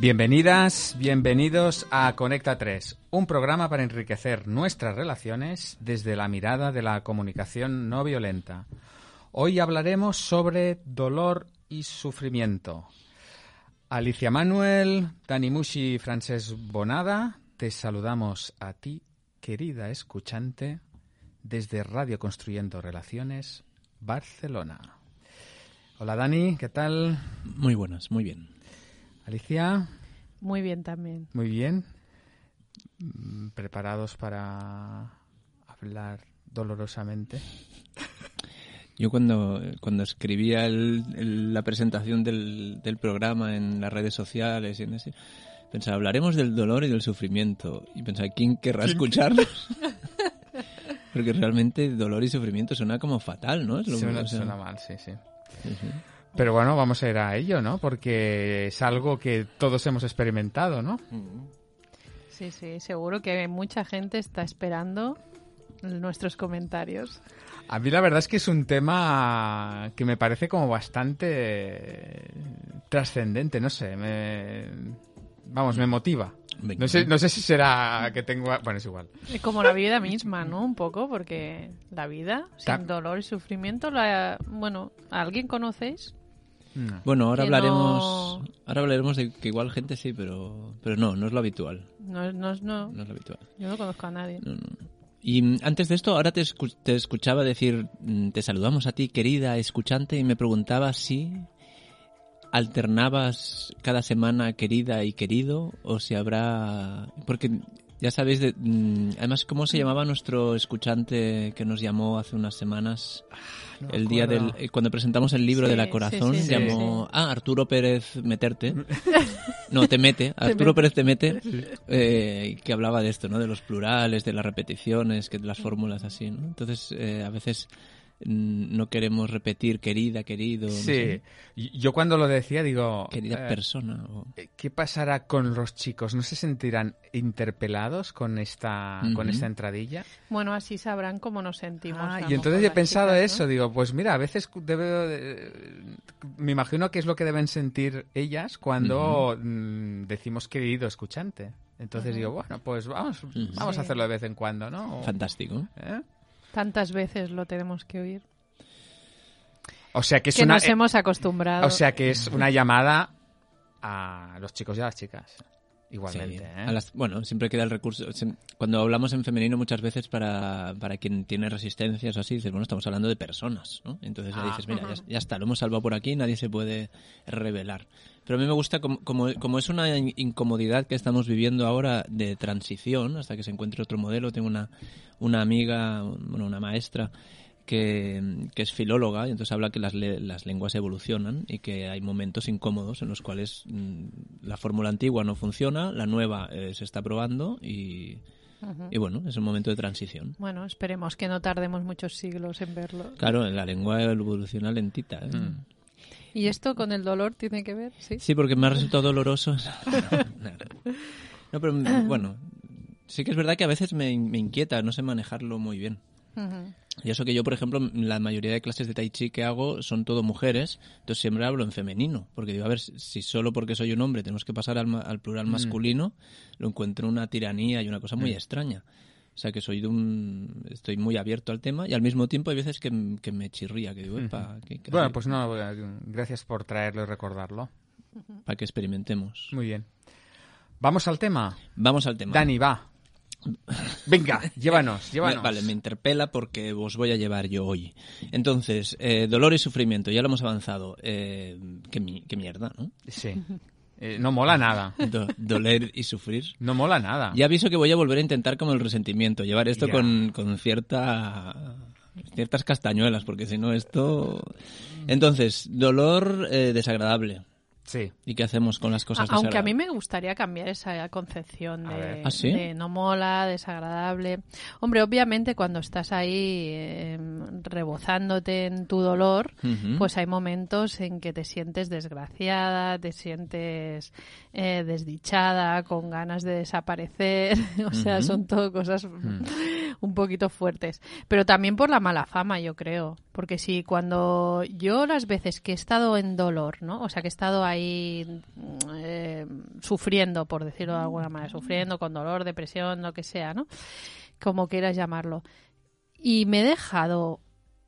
Bienvenidas, bienvenidos a Conecta 3, un programa para enriquecer nuestras relaciones desde la mirada de la comunicación no violenta. Hoy hablaremos sobre dolor y sufrimiento. Alicia Manuel, Dani Mushi y Francesc Bonada, te saludamos a ti, querida escuchante, desde Radio Construyendo Relaciones, Barcelona. Hola Dani, ¿qué tal? Muy buenas, muy bien. Alicia. Muy bien también. Muy bien. Mm, ¿Preparados para hablar dolorosamente? Yo cuando, cuando escribía el, la presentación del, del, programa en las redes sociales y en ese, pensaba, hablaremos del dolor y del sufrimiento. Y pensaba, ¿quién querrá escucharnos? Porque realmente dolor y sufrimiento suena como fatal, ¿no? Es lo suena, suena mal, sí, sí. sí, sí. Pero bueno, vamos a ir a ello, ¿no? Porque es algo que todos hemos experimentado, ¿no? Sí, sí, seguro que mucha gente está esperando nuestros comentarios. A mí la verdad es que es un tema que me parece como bastante trascendente, no sé, me... vamos, me motiva. No sé, no sé si será que tengo... Bueno, es igual. Es como la vida misma, ¿no? Un poco, porque la vida, sin dolor y sufrimiento, la... bueno, ¿a alguien conocéis? No. Bueno, ahora hablaremos, no... ahora hablaremos de que igual gente sí, pero, pero no, no es lo habitual. No, no, no. no es lo habitual. Yo no conozco a nadie. No, no. Y antes de esto, ahora te, escu te, escuchaba decir, mm, te saludamos a ti, querida escuchante, y me preguntaba si alternabas cada semana querida y querido, o si habrá... Porque ya sabéis, de, mm, además, ¿cómo se llamaba nuestro escuchante que nos llamó hace unas semanas? No el día del eh, cuando presentamos el libro sí, de la corazón sí, sí, llamó ah Arturo Pérez meterte. No te mete Arturo Pérez te mete eh, que hablaba de esto no de los plurales de las repeticiones que de las fórmulas así no entonces eh, a veces no queremos repetir querida, querido. No sí, sé. yo cuando lo decía digo... Querida eh, persona. O... ¿Qué pasará con los chicos? ¿No se sentirán interpelados con esta, uh -huh. con esta entradilla? Bueno, así sabrán cómo nos sentimos. Ah, y entonces he pensado chicas, eso, ¿no? digo, pues mira, a veces debe, me imagino que es lo que deben sentir ellas cuando uh -huh. decimos querido escuchante. Entonces uh -huh. digo, bueno, pues vamos, vamos sí. a hacerlo de vez en cuando, ¿no? Fantástico. ¿Eh? Tantas veces lo tenemos que oír. O sea que es que una, nos hemos acostumbrado. O sea que es una llamada a los chicos y a las chicas. Igualmente. Sí. ¿eh? Las, bueno, siempre queda el recurso. Cuando hablamos en femenino, muchas veces para, para quien tiene resistencias o así, dices, bueno, estamos hablando de personas, ¿no? Entonces ah. dices, mira, ya, ya, está, lo hemos salvado por aquí, nadie se puede revelar. Pero a mí me gusta, como, como, como, es una incomodidad que estamos viviendo ahora de transición, hasta que se encuentre otro modelo. Tengo una, una amiga, bueno, una maestra que, que, es filóloga y entonces habla que las, las, lenguas evolucionan y que hay momentos incómodos en los cuales mmm, la fórmula antigua no funciona, la nueva eh, se está probando y, uh -huh. y bueno, es un momento de transición. Bueno, esperemos que no tardemos muchos siglos en verlo. Claro, la lengua evoluciona lentita. ¿eh? Mm. ¿Y esto con el dolor tiene que ver? Sí, sí porque me ha resultado doloroso. no, pero bueno, sí que es verdad que a veces me, me inquieta, no sé manejarlo muy bien. Uh -huh. Y eso que yo, por ejemplo, la mayoría de clases de tai chi que hago son todo mujeres, entonces siempre hablo en femenino, porque digo, a ver, si solo porque soy un hombre tenemos que pasar al, al plural masculino, mm. lo encuentro una tiranía y una cosa muy mm. extraña. O sea, que soy de un... estoy muy abierto al tema y al mismo tiempo hay veces que, que me chirría, que digo, uh -huh. ¿qué, qué Bueno, pues no, gracias por traerlo y recordarlo. Para que experimentemos. Muy bien. ¿Vamos al tema? Vamos al tema. Dani, va. Venga, llévanos, llévanos. Vale, me interpela porque os voy a llevar yo hoy. Entonces, eh, dolor y sufrimiento, ya lo hemos avanzado. Eh, qué, qué, mierda, ¿no? Sí. Eh, no mola nada. Do, doler y sufrir. No mola nada. Ya aviso que voy a volver a intentar como el resentimiento, llevar esto con, con cierta ciertas castañuelas, porque si no esto... Entonces, dolor eh, desagradable. Sí. ¿Y qué hacemos con las cosas Aunque a mí me gustaría cambiar esa concepción de, ¿Ah, sí? de, no mola, desagradable. Hombre, obviamente cuando estás ahí eh, rebozándote en tu dolor, uh -huh. pues hay momentos en que te sientes desgraciada, te sientes eh, desdichada, con ganas de desaparecer. o sea, uh -huh. son todo cosas uh -huh. un poquito fuertes. Pero también por la mala fama, yo creo. Porque si cuando yo las veces que he estado en dolor, ¿no? O sea, que he estado ahí eh, sufriendo, por decirlo de alguna manera, sufriendo con dolor, depresión, lo que sea, ¿no? Como quieras llamarlo. Y me he dejado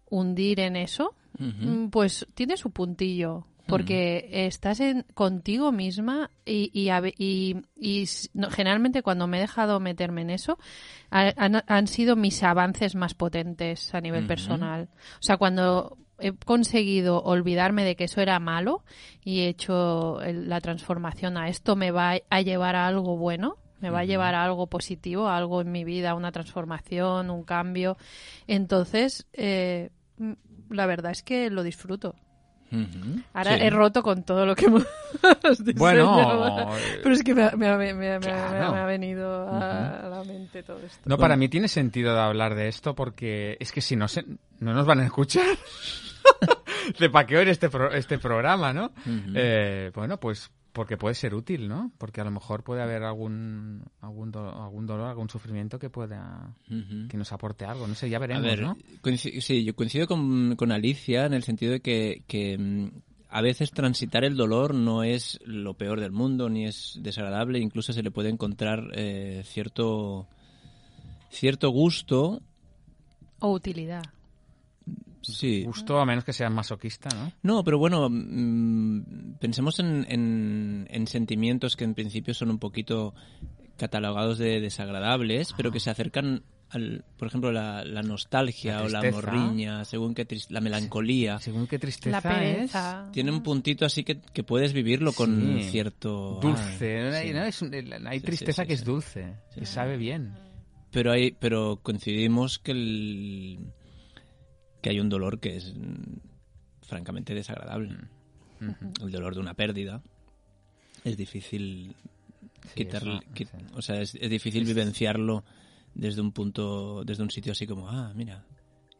hundir en eso, mm, pues tiene su puntillo porque estás en, contigo misma y, y, y, generalmente cuando me he dejado meterme en eso han, han sido mis avances más potentes a nivel personal. O sea, cuando he conseguido olvidarme de que eso era malo y he hecho la transformación a esto me va a llevar a algo bueno, me va a llevar a algo positivo, a algo en mi vida, una transformación, un cambio. Entonces, eh, la verdad es que lo disfruto. Ahora he roto con todo lo que hemos Bueno, pero es que me, ha venido a la mente todo esto. No, para mí tiene sentido de hablar de esto porque es que si no, se, no nos van a escuchar. de pa' qué oír este, este programa, ¿no? Eh, bueno, pues porque puede ser útil, ¿no? Porque a lo mejor puede haber algún algún, algún dolor, algún sufrimiento que pueda que nos aporte algo. No sé, ya veremos, ¿no? sí, yo coincido con, con, Alicia en el sentido de que, que mm, a veces transitar el dolor no es lo peor del mundo ni es desagradable, incluso se le puede encontrar eh, cierto cierto gusto o utilidad. Sí. Gusto a menos que sea masoquista, ¿no? No, pero bueno, mm, pensemos en, en, sentimientos que en principio son un poquito catalogados de desagradables, pero que se acercan al, por ejemplo, la, nostalgia o la morriña, según qué la melancolía. Según qué tristeza es. Tiene un puntito así que, que puedes vivirlo con cierto... Dulce. hay, tristeza que es dulce, que sabe bien. Pero, hay, pero coincidimos que el que hay un dolor que es mm, francamente desagradable. Mm. El dolor de una pérdida es difícil quitarle, o sea, es, difícil vivenciarlo desde un punto, desde un sitio así como, ah, mira,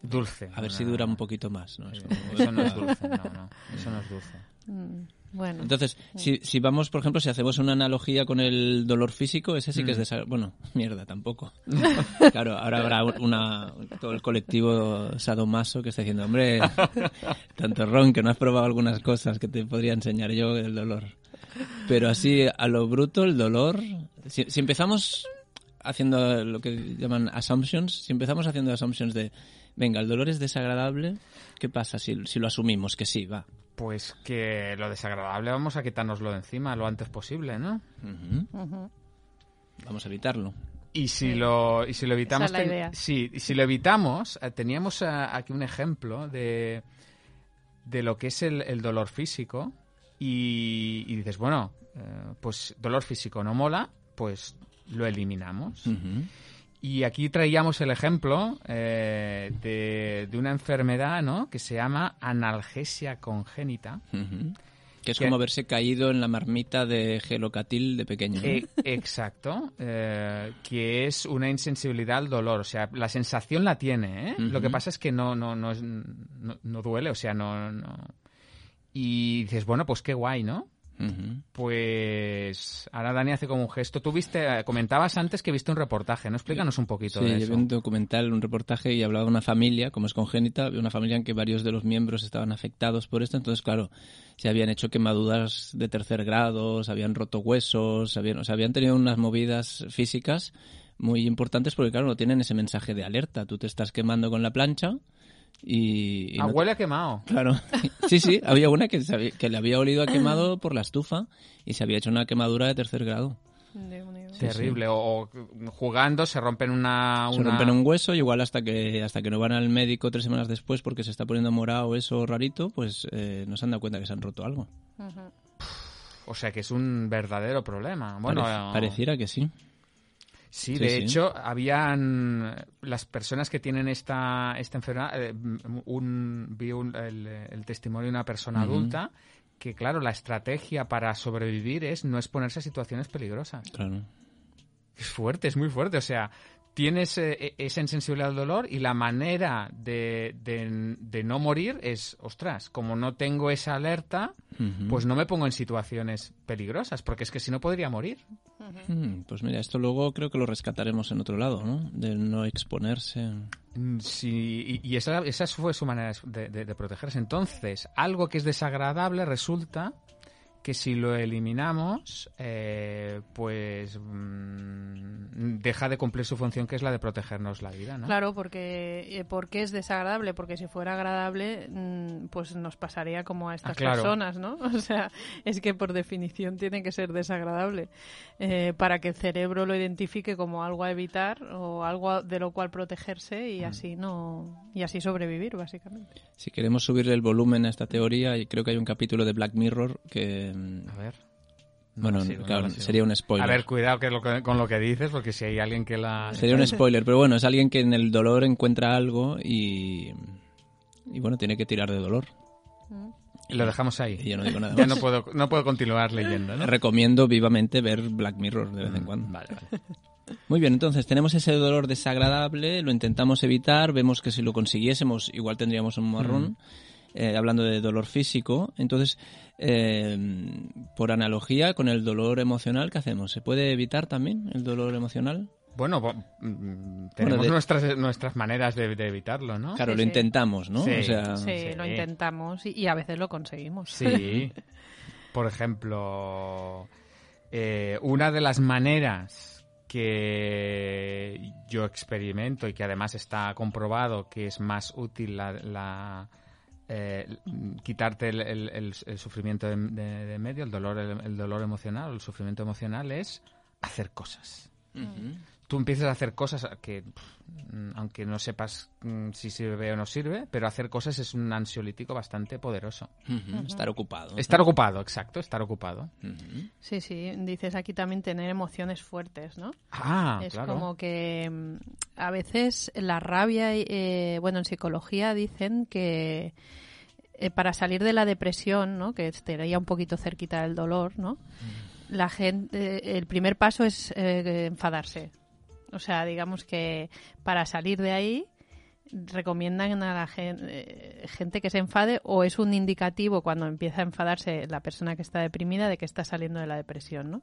dulce. A ver si dura un poquito más, ¿no? eso no es dulce, no, no, eso no es dulce. Mm. Bueno. Entonces, si, si vamos, por ejemplo, si hacemos una analogía con el dolor físico, ese sí que es mm. desagradable. Bueno, mierda, tampoco. claro, ahora habrá una, todo el colectivo sadomaso que está diciendo, hombre, tanto ron que no has probado algunas cosas que te podría enseñar yo del dolor. Pero así, a lo bruto, el dolor, si, si empezamos haciendo lo que llaman assumptions, si empezamos haciendo assumptions de, venga, el dolor es desagradable, ¿qué pasa si, si lo asumimos que sí, va? Pues que lo desagradable vamos a quitárnoslo de encima lo antes posible, ¿no? Vamos a evitarlo. Y si lo y si lo evitamos, sí, si lo evitamos, eh, teníamos eh, aquí un ejemplo de, de lo que es el, dolor físico y, dices, bueno, eh, pues dolor físico no mola, pues lo eliminamos. Y aquí traíamos el ejemplo eh, de, una enfermedad ¿no? que se llama analgesia congénita. Que es como haberse caído en la marmita de gelocatil de pequeño. Eh, exacto, eh, que es una insensibilidad al dolor. O sea, la sensación la tiene, Lo que pasa es que no, no, no, no, duele, o sea, no, no... Y dices, bueno, pues qué guay, ¿no? Pues ahora Dani hace como un gesto. Tú viste, comentabas antes que viste un reportaje, ¿no? Explícanos un poquito de eso. Sí, vi un documental, un reportaje y hablaba de una familia, como es congénita, una familia en que varios de los miembros estaban afectados por esto. Entonces, claro, se habían hecho quemaduras de tercer grado, se habían roto huesos, habían, o sea, habían tenido unas movidas físicas muy importantes porque, claro, no tienen ese mensaje de alerta. Tú te estás quemando con la plancha y, ah, huele a quemado. Claro. Sí, sí, había una que, que le había olido a quemado por la estufa y se había hecho una quemadura de tercer grado. Terrible. O, jugando se rompen una, Se rompen un hueso, igual hasta que hasta que no van al médico tres semanas después porque se está poniendo morado eso rarito, pues eh, no se han dado cuenta que se han roto algo. O sea que es un verdadero problema. Bueno, pareciera que sí. Sí, de hecho, habían las personas que tienen esta, esta enfermedad, eh, un, vi el, testimonio de una persona adulta que, claro, la estrategia para sobrevivir es no exponerse a situaciones peligrosas. Claro. Es fuerte, es muy fuerte. O sea, tienes eh, e, esa insensibilidad al dolor y la manera de, de, no morir es, ostras, como no tengo esa alerta, pues no me pongo en situaciones peligrosas, porque es que si no podría morir. Hmm, pues mira, esto luego creo que lo rescataremos en otro lado, ¿no? De no exponerse. Mm, sí, y, esa, esa, fue su manera de protegerse. Entonces, algo que es desagradable resulta que si lo eliminamos, eh, pues mm, deja de cumplir su función que es la de protegernos la vida, ¿no? Claro, porque, eh, porque es desagradable, porque si fuera agradable, mm, pues nos pasaría como a estas ah, personas, ¿no? O sea, es que por definición tiene que ser desagradable eh, para que el cerebro lo identifique como algo a evitar o algo de lo cual protegerse y mm. así no y así sobrevivir, básicamente. Si queremos subir el volumen a esta teoría, y creo que hay un capítulo de Black Mirror que a ver. bueno, claro, sería un spoiler. A ver, cuidado con lo que dices, porque si hay alguien que la... Sería un spoiler, pero bueno, es alguien que en el dolor encuentra algo y... Y bueno, tiene que tirar de dolor. Y lo dejamos ahí. Y yo no digo nada Ya no puedo, no puedo continuar leyendo, ¿no? Recomiendo vivamente ver Black Mirror de vez en mm, cuando. Vale, vale. Muy bien, entonces tenemos ese dolor desagradable, lo intentamos evitar, vemos que si lo consiguiésemos igual tendríamos un marrón. Eh, hablando de dolor físico. Entonces, eh, por analogía con el dolor emocional, ¿qué hacemos? ¿Se puede evitar también el dolor emocional? Bueno, mm, tenemos nuestras, nuestras maneras de, evitarlo, ¿no? Claro, lo intentamos, ¿no? Sí, lo intentamos y, a veces lo conseguimos. Sí. Por ejemplo, eh, una de las maneras que yo experimento y que además está comprobado que es más útil la eh, quitarte el, sufrimiento de, medio, el dolor, el, dolor emocional, el sufrimiento emocional es hacer cosas. Tú empiezas a hacer cosas que, aunque no sepas mm, si sirve o no sirve, pero hacer cosas es un ansiolítico bastante poderoso. Estar ocupado. Estar ocupado, exacto, estar ocupado. Sí, sí, dices aquí también tener emociones fuertes, ¿no? Ah, es como que mm, a veces la rabia, eh, bueno, en psicología dicen que eh, para salir de la depresión, ¿no? que estaría un poquito cerquita del dolor, ¿no? La gente, el primer paso es eh, enfadarse. O sea, digamos que para salir de ahí recomiendan a la gente, gente, que se enfade o es un indicativo cuando empieza a enfadarse la persona que está deprimida de que está saliendo de la depresión, ¿no?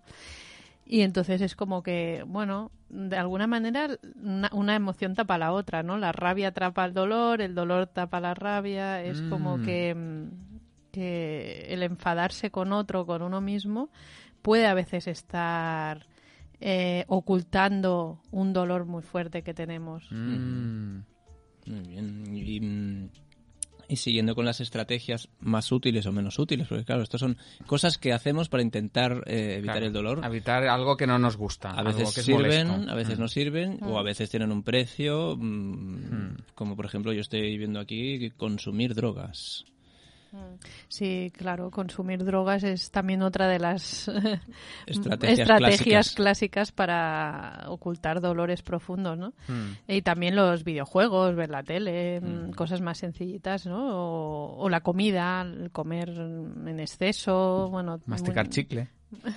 Y entonces es como que, bueno, de alguna manera una, emoción tapa la otra, ¿no? La rabia atrapa el dolor, el dolor tapa la rabia, es como mm. que, que, el enfadarse con otro, con uno mismo, puede a veces estar eh, ocultando un dolor muy fuerte que tenemos. Mm. Muy bien. Y, y siguiendo con las estrategias más útiles o menos útiles, porque claro, estas son cosas que hacemos para intentar eh, evitar el dolor. Evitar algo que no nos gusta. A veces sirven, a veces mm. no sirven, o a mm. veces tienen un precio, mm, como por ejemplo yo estoy viendo aquí, consumir drogas. Sí, claro, consumir drogas es también otra de las estrategias, clásicas. para ocultar dolores profundos, ¿no? Hmm. Y también los videojuegos, ver la tele, hmm. cosas más sencillitas, ¿no? O, la comida, comer en exceso, bueno... Masticar chicle.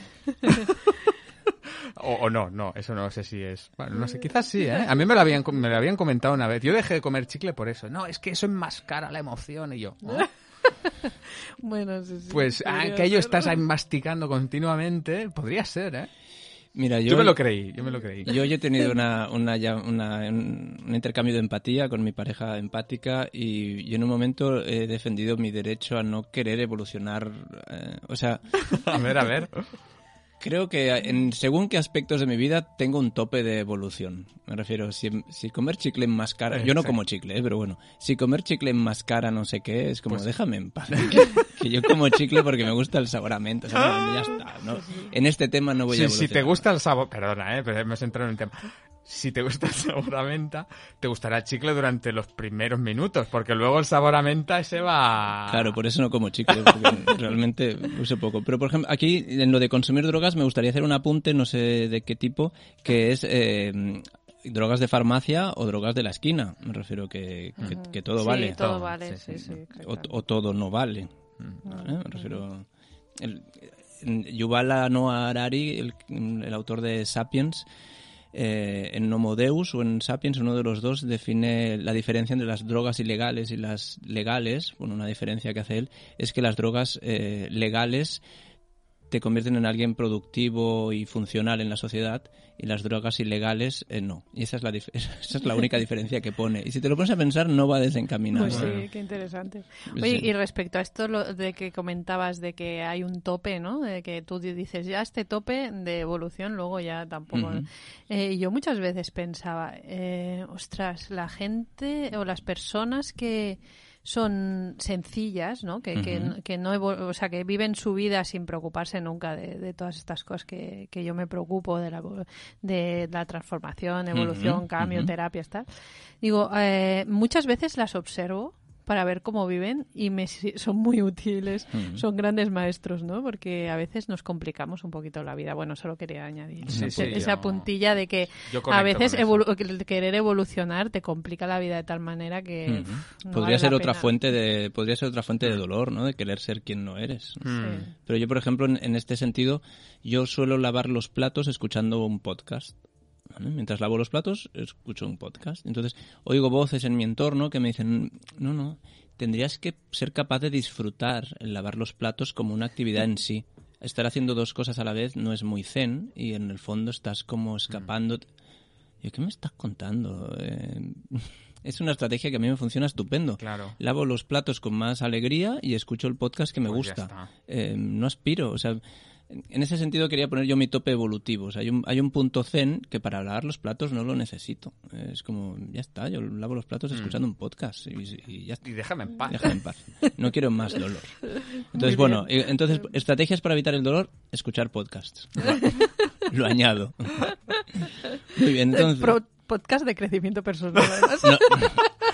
O, no, no, eso no sé si es. Bueno, no sé, quizás sí, ¿eh? A mí me lo, habían, me lo habían comentado una vez. Yo dejé de comer chicle por eso. No, es que eso enmascara la emoción. Y yo, bueno, Pues aquello ah, estás ahí masticando continuamente, podría ser, ¿eh? Mira, yo, me lo creí, yo me lo creí. Yo he tenido una, una, un intercambio de empatía con mi pareja empática y, en un momento he defendido mi derecho a no querer evolucionar. Eh, o sea... a ver, a ver. Creo que en según qué aspectos de mi vida tengo un tope de evolución. Me refiero, si, si comer chicle más cara, yo no como chicle, ¿eh? pero bueno, si comer chicle más cara no sé qué, es como pues déjame en paz. que, yo como chicle porque me gusta el sabor a menta, ya está. ¿no? En este tema no voy a evolucionar. Si te gusta el sabor, perdona, ¿eh? pero hemos entrado en el tema si te gusta el sabor a menta, te gustará el chicle durante los primeros minutos, porque luego el sabor a menta ese va... Claro, por eso no como chicle, porque realmente uso poco. Pero, por ejemplo, aquí en lo de consumir drogas me gustaría hacer un apunte, no sé de qué tipo, que es... Eh, drogas de farmacia o drogas de la esquina. Me refiero que, que, todo vale. Todo vale, sí, sí, o, todo no vale. ¿Eh? Me refiero... El, Yuval Noah Harari, el, el autor de Sapiens, eh, en Homo Deus o en Sapiens, uno de los dos define la diferencia entre las drogas ilegales y las legales. Bueno, una diferencia que hace él es que las drogas eh, legales te convierten en alguien productivo y funcional en la sociedad y las drogas ilegales eh, no. Y esa es, la esa es la única diferencia que pone. Y si te lo pones a pensar, no va desencaminado. Pues sí, qué interesante. Oye, y respecto a esto lo de que comentabas de que hay un tope, ¿no? De que tú dices, ya este tope de evolución, luego ya tampoco... Eh, yo muchas veces pensaba, eh, ostras, la gente o las personas que son sencillas, ¿no? Que, que, no o sea, que viven su vida sin preocuparse nunca de, todas estas cosas que, que, yo me preocupo de la, de la transformación, evolución, cambio, terapias, tal. Digo, eh, muchas veces las observo para ver cómo viven y me, son muy útiles, son grandes maestros, ¿no? Porque a veces nos complicamos un poquito la vida. Bueno, solo quería añadir esa puntilla de que a veces querer evolucionar te complica la vida de tal manera que podría ser otra fuente de podría ser otra fuente de dolor, ¿no? De querer ser quien no eres. Pero yo, por ejemplo, en este sentido, yo suelo lavar los platos escuchando un podcast. Mientras lavo los platos, escucho un podcast. Entonces, oigo voces en mi entorno que me dicen, no, no, tendrías que ser capaz de disfrutar el lavar los platos como una actividad en sí. Estar haciendo dos cosas a la vez no es muy zen y en el fondo estás como escapando. Yo, ¿qué me estás contando? Eh, es una estrategia que a mí me funciona estupendo. Claro. Lavo los platos con más alegría y escucho el podcast que me pues gusta. Eh, no aspiro, o sea, en ese sentido quería poner yo mi tope evolutivo. O sea, hay un, hay un punto zen que para lavar los platos no lo necesito. Es como, ya está, yo lavo los platos mm. escuchando un podcast y, ya Y déjame en paz. Déjame en paz. No quiero más dolor. Entonces, bueno, entonces, estrategias para evitar el dolor, escuchar podcasts. lo añado. Muy bien, entonces... podcast de crecimiento personal.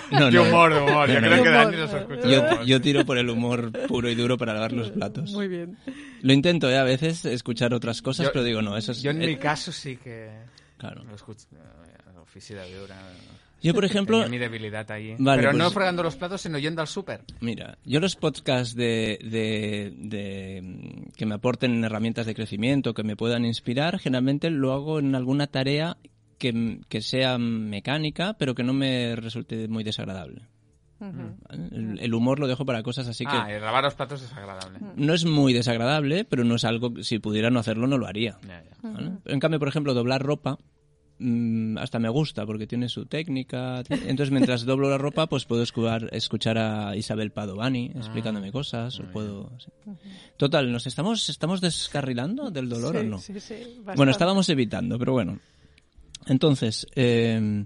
No, de humor, de humor. Yo creo que Dani nos yo, yo tiro por el humor puro y duro para lavar los platos. Muy bien. Lo intento, ¿eh? A veces escuchar otras cosas, pero digo, no, eso es... Yo en mi caso sí que... Claro. Lo escucho. Eh, dura. Yo, por ejemplo... mi debilidad ahí. pero no pues- fregando los platos, sino yendo al súper. Mira, yo los podcasts de, de, de, que me aporten herramientas de crecimiento, que me puedan inspirar, generalmente lo hago en alguna tarea que, sea mecánica, pero que no me resulte muy desagradable. el, humor lo dejo para cosas así que... Ah, y lavar los platos es desagradable. No es muy desagradable, pero no es algo... Si pudiera no hacerlo, no lo haría. En cambio, por ejemplo, doblar ropa mm, hasta me gusta porque tiene su técnica. Entonces, mientras doblo la ropa, pues puedo escuchar, escuchar a Isabel Padovani explicándome ah, cosas. O puedo, Total, ¿nos estamos, estamos descarrilando del dolor o no? Sí, sí, bueno, estábamos evitando, pero bueno. Entonces, eh,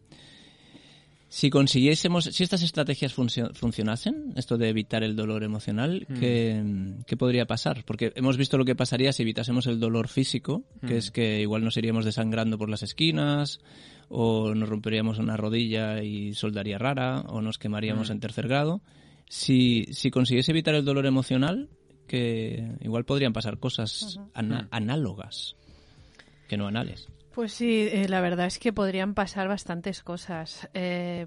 si consiguiésemos, si estas estrategias funcionasen, esto de evitar el dolor emocional, mm. ¿qué, podría pasar? Porque hemos visto lo que pasaría si evitásemos el dolor físico, que es mm. que igual nos iríamos desangrando por las esquinas, o nos romperíamos una rodilla y soldaría rara, o nos quemaríamos mm. en tercer grado. Si, si consiguiese evitar el dolor emocional, que igual podrían pasar cosas análogas, que no anales. Pues sí, eh, la verdad es que podrían pasar bastantes cosas. Eh,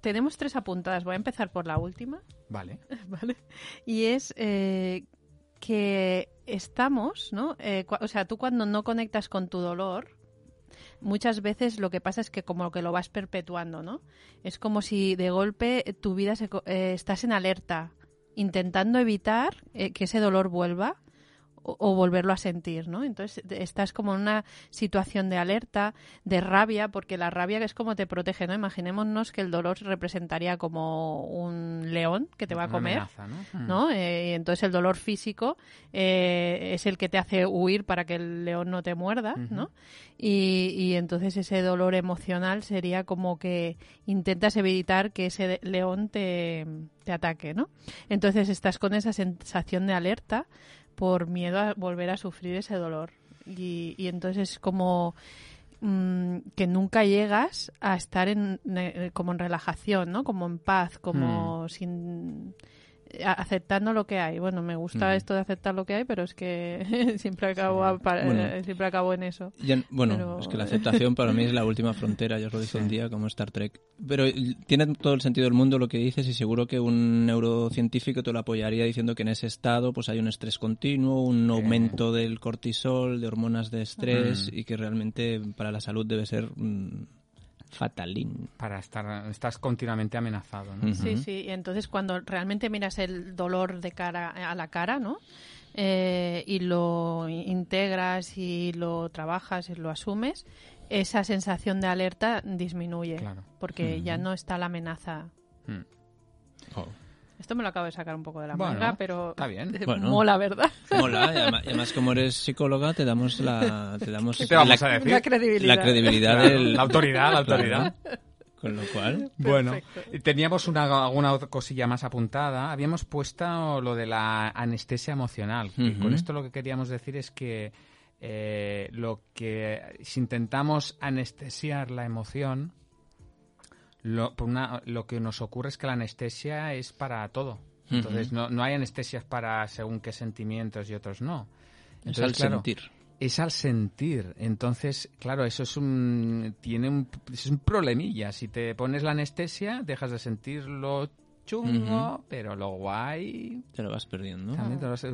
tenemos tres apuntadas. Voy a empezar por la última. Vale. vale. Y es eh, que estamos, ¿no? o sea, tú cuando no conectas con tu dolor, muchas veces lo que pasa es que como que lo vas perpetuando, ¿no? Es como si de golpe tu vida se, estás en alerta, intentando evitar que ese dolor vuelva o, volverlo a sentir, ¿no? Entonces estás como en una situación de alerta, de rabia, porque la rabia es como te protege, ¿no? Imaginémonos que el dolor representaría como un león que te va a comer, ¿no? Hmm. Eh, y entonces el dolor físico eh, es el que te hace huir para que el león no te muerda, ¿no? Y, y entonces ese dolor emocional sería como que intentas evitar que ese león te, te ataque, ¿no? Entonces estás con esa sensación de alerta por miedo a volver a sufrir ese dolor. Y, y entonces es como mm, que nunca llegas a estar en, eh, como en relajación, ¿no? Como en paz, como hmm. sin aceptando lo que hay. Bueno, me gusta esto de aceptar lo que hay, pero es que siempre acabo eh, siempre acabo en eso. bueno, es que la aceptación para mí es la última frontera, yo os lo dije un día como Star Trek. Pero tiene todo el sentido del mundo lo que dices y seguro que un neurocientífico te lo apoyaría diciendo que en ese estado pues hay un estrés continuo, un aumento del cortisol, de hormonas de estrés y que realmente para la salud debe ser mm, fatalín. Para estar, estás continuamente amenazado, ¿no? Sí, sí. Y entonces cuando realmente miras el dolor de cara a la cara, ¿no? eh, y lo integras y lo trabajas y lo asumes, esa sensación de alerta disminuye porque ya no está la amenaza. Oh. Esto me lo acabo de sacar un poco de la manga, pero está bien. mola, ¿verdad? Mola, y además, como eres psicóloga te damos la te damos la, credibilidad, la, credibilidad del... la autoridad, la autoridad. Con lo cual, bueno, teníamos una alguna cosilla más apuntada. Habíamos puesto lo de la anestesia emocional. Con esto lo que queríamos decir es que eh, lo que si intentamos anestesiar la emoción, lo, lo que nos ocurre es que la anestesia es para todo. Entonces no, no hay anestesias para según qué sentimientos y otros no. Entonces, es al sentir. Es al sentir. Entonces, claro, eso es un tiene un, es un problemilla. Si te pones la anestesia, dejas de sentirlo chungo, pero lo guay... Te lo vas perdiendo.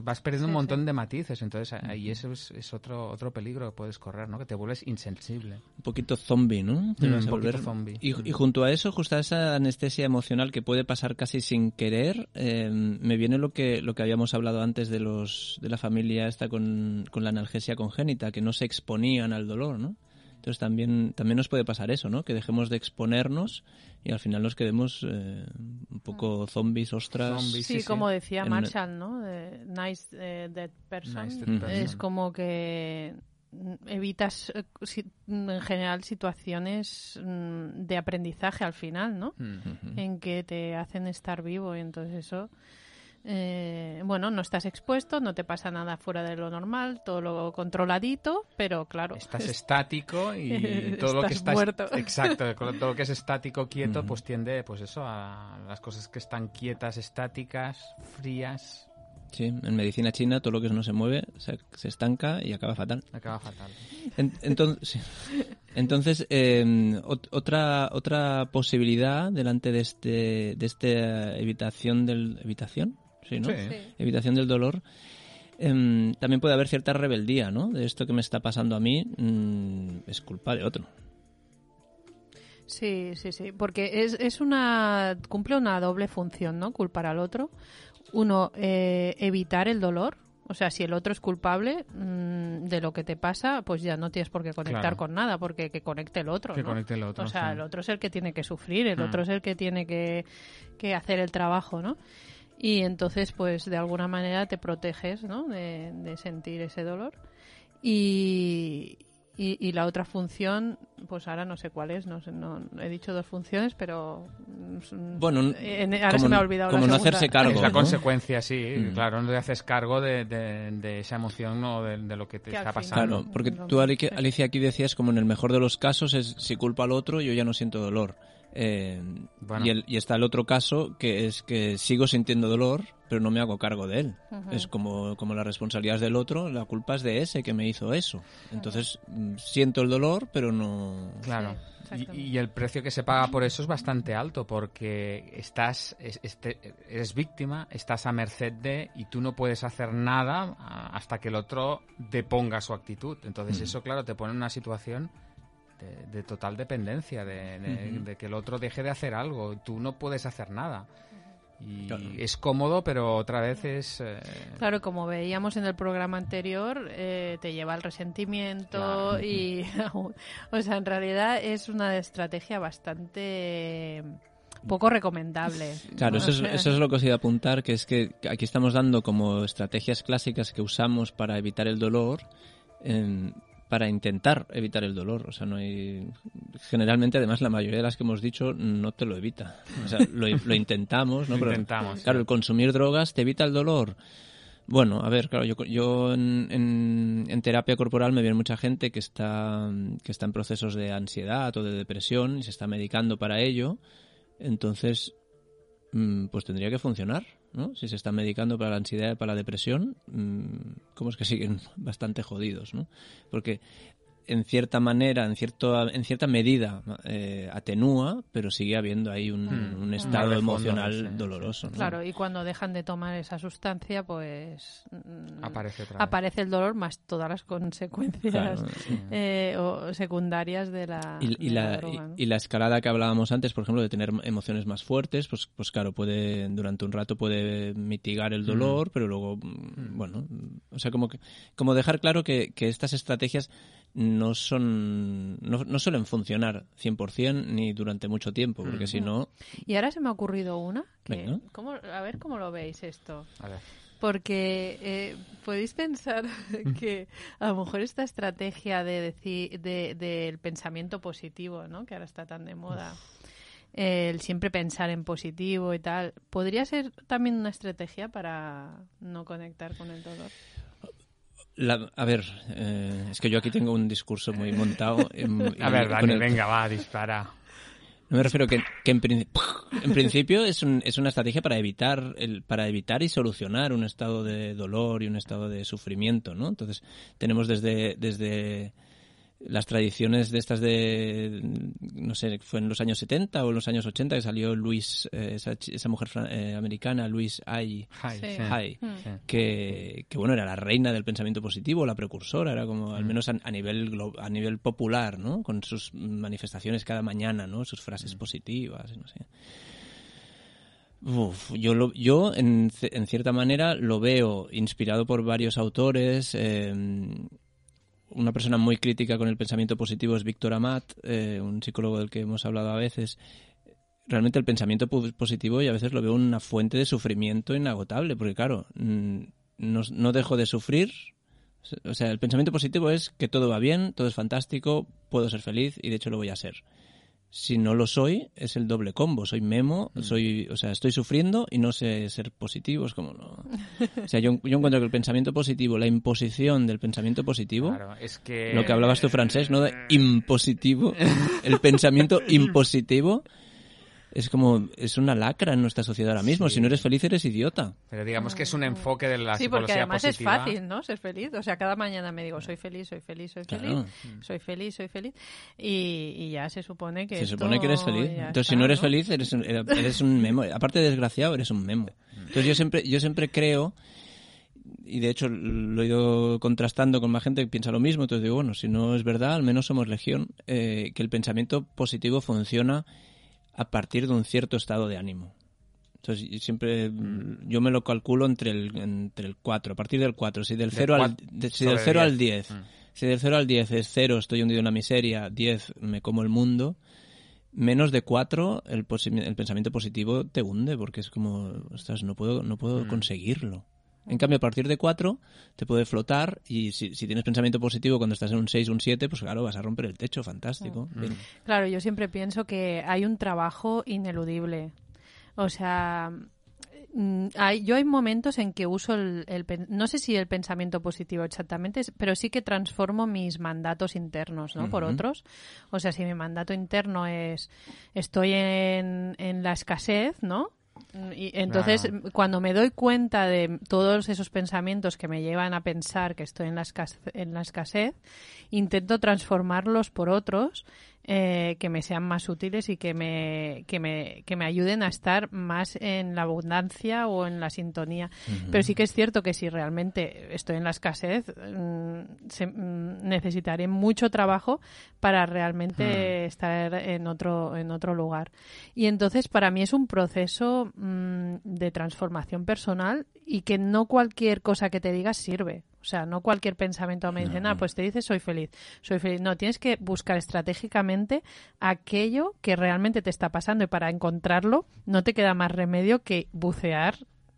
vas, perdiendo un montón de matices, entonces ahí eso es, otro otro peligro que puedes correr, ¿no? Que te vuelves insensible. Un poquito zombie, ¿no? Mm, un poquito zombie. Y, junto a eso, justo a esa anestesia emocional que puede pasar casi sin querer, eh, me viene lo que lo que habíamos hablado antes de los de la familia esta con, con la analgesia congénita, que no se exponían al dolor, ¿no? Entonces también, también nos puede pasar eso, ¿no? Que dejemos de exponernos y al final nos quedemos eh, un poco mm. zombies, ostras. sí, como decía Marshall, ¿no? nice eh, dead person. Es como que evitas eh, en general situaciones mm, de aprendizaje al final, ¿no? Mm. En que te hacen estar vivo y entonces eso eh, bueno, no estás expuesto, no te pasa nada fuera de lo normal, todo lo controladito, pero claro. Estás estático y todo lo que está muerto. exacto, todo lo que es estático, quieto, pues tiende, pues eso, a las cosas que están quietas, estáticas, frías. Sí, en medicina china todo lo que no se mueve se, estanca y acaba fatal. Acaba fatal. entonces, entonces em, otra otra posibilidad delante de este de esta evitación del evitación sí, ¿no? Evitación del dolor. Em, también puede haber cierta rebeldía, ¿no? De esto que me está pasando a mí mm, es culpa de otro. Sí, sí, sí, porque es, es una cumple una doble función, ¿no? Culpar al otro. Uno, eh, evitar el dolor. O sea, si el otro es culpable mm, de lo que te pasa, pues ya no tienes por qué conectar con nada, porque que conecte el otro. Que conecte el otro. O sea, el otro es el que tiene que sufrir, el mm. otro es el que tiene que, que hacer el trabajo, ¿no? Y entonces pues de alguna manera te proteges ¿no? de, sentir ese dolor. Y, y, la otra función pues ahora no sé cuál es no, no he dicho dos funciones pero mm, bueno ahora se me ha olvidado como no hacerse cargo es la consecuencia sí mm. claro no te haces cargo de, de, esa emoción o de, lo que te está pasando. Claro porque tú Alicia aquí decías como en el mejor de los casos es si culpa al otro yo ya no siento dolor eh, y, está el otro caso que es que sigo sintiendo dolor, pero no me hago cargo de él. Es como, como la responsabilidad del otro, la culpa es de ese que me hizo eso. Entonces mm, siento el dolor, pero no. Claro. y, el precio que se paga por eso es bastante alto porque estás este, eres víctima, estás a merced de y tú no puedes hacer nada hasta que el otro deponga su actitud. Entonces eso claro te pone en una situación de, total dependencia, de, que el otro deje de hacer algo. Tú no puedes hacer nada. Y es cómodo, pero otra vez es... Eh, claro, como veíamos en el programa anterior, eh, te lleva al resentimiento y... o sea, en realidad es una estrategia bastante poco recomendable. Claro, eso es, eso es, lo que os iba a apuntar, que es que aquí estamos dando como estrategias clásicas que usamos para evitar el dolor, para intentar evitar el dolor. O sea, no hay. Generalmente, además, la mayoría de las que hemos dicho no te lo evita. O sea, lo, intentamos, ¿no? intentamos. Claro, el consumir drogas te evita el dolor. Bueno, a ver, claro, yo, yo en, en, terapia corporal me viene mucha gente que está, que está en procesos de ansiedad o de depresión y se está medicando para ello. Entonces, mm, pues tendría que funcionar. Si se están medicando para la ansiedad y para la depresión, mm, ¿cómo es que siguen bastante jodidos, ¿no? Porque en cierta manera, en, cierto, en cierta medida, eh, atenúa, pero sigue habiendo ahí un, hmm. estado emocional doloroso. Claro, y cuando dejan de tomar esa sustancia, pues mm, aparece, aparece el dolor más todas las consecuencias eh, o secundarias de la, y, la, y, la escalada que hablábamos antes, por ejemplo, de tener emociones más fuertes, pues, pues claro, puede durante un rato puede mitigar el dolor, pero luego, mm, bueno, o sea, como que, como dejar claro que, que estas estrategias no son no, suelen funcionar 100% ni durante mucho tiempo, porque mm. si no... Y ahora se me ha ocurrido una. a ver cómo lo veis esto. Porque eh, podéis pensar que a lo mejor esta estrategia de decir del pensamiento positivo, ¿no? que ahora está tan de moda, el siempre pensar en positivo y tal, podría ser también una estrategia para no conectar con el dolor a ver, eh, es que yo aquí tengo un discurso muy montado. a ver, Dani, venga, va, dispara. No me refiero que, que en, en, principio es, un, es una estrategia para evitar el, para evitar y solucionar un estado de dolor y un estado de sufrimiento, ¿no? Entonces tenemos desde desde las tradiciones de estas de, no sé, fue en los años 70 o en los años 80 que salió Luis, eh, esa, esa, mujer eh, americana, Luis Ay, mm. que, que, bueno, era la reina del pensamiento positivo, la precursora, era como al mm. menos a, nivel a nivel popular, ¿no? Con sus manifestaciones cada mañana, ¿no? Sus frases mm. positivas, no sé. Uf, yo, lo, yo en, en, cierta manera lo veo inspirado por varios autores. Eh, una persona muy crítica con el pensamiento positivo es Víctor Amat, eh, un psicólogo del que hemos hablado a veces. Realmente el pensamiento positivo y a veces lo veo una fuente de sufrimiento inagotable, porque claro, mm, no, no dejo de sufrir. O sea, el pensamiento positivo es que todo va bien, todo es fantástico, puedo ser feliz y de hecho lo voy a ser si no lo soy, es el doble combo. Soy memo, mm. soy, o sea, estoy sufriendo y no sé ser positivo. Es como no. O sea, yo, yo encuentro que el pensamiento positivo, la imposición del pensamiento positivo, es que... lo que hablabas tú francés, ¿no? De impositivo, el pensamiento impositivo es como es una lacra en nuestra sociedad ahora mismo. Si no eres feliz eres idiota. Pero digamos que es un enfoque de la sí, porque además es fácil, ¿no? Ser feliz. O sea, cada mañana me digo soy feliz, soy feliz, soy feliz, soy feliz, soy feliz, y, ya se supone que se supone que eres feliz. Entonces si no eres feliz eres un, eres un memo. Aparte de desgraciado eres un memo. Entonces yo siempre yo siempre creo y de hecho lo he ido contrastando con más gente que piensa lo mismo, entonces digo, bueno, si no es verdad, al menos somos legión, eh, que el pensamiento positivo funciona a partir de un cierto estado de ánimo. Entonces, siempre mm, yo me lo calculo entre el, entre el 4, a partir del 4. Si del 0 al, si del 0 al 10, mm. si del 0 al 10 es 0, estoy hundido en la miseria, 10, me como el mundo, menos de 4, el, el pensamiento positivo te hunde, porque es como, ostras, no puedo, no puedo mm. conseguirlo. En cambio, a partir de 4 te puede flotar y si, tienes pensamiento positivo cuando estás en un 6, un 7, pues claro, vas a romper el techo, fantástico. Mm. Claro, yo siempre pienso que hay un trabajo ineludible. O sea, mm, hay, yo hay momentos en que uso el, no sé si el pensamiento positivo exactamente, pero sí que transformo mis mandatos internos, ¿no? Por otros. O sea, si mi mandato interno es estoy en, en la escasez, ¿no? Y entonces, cuando me doy cuenta de todos esos pensamientos que me llevan a pensar que estoy en la, en la escasez, intento transformarlos por otros eh, que me sean más útiles y que me, que, me, que me ayuden a estar más en la abundancia o en la sintonía. Pero sí que es cierto que si realmente estoy en la escasez, mm, mm, necesitaré mucho trabajo para realmente estar en otro, en otro lugar. Y entonces para mí es un proceso mm, de transformación personal y que no cualquier cosa que te digas sirve. O sea, no cualquier pensamiento me dice, ah, pues te dices soy feliz, soy feliz. No, tienes que buscar estratégicamente aquello que realmente te está pasando y para encontrarlo no te queda más remedio que bucear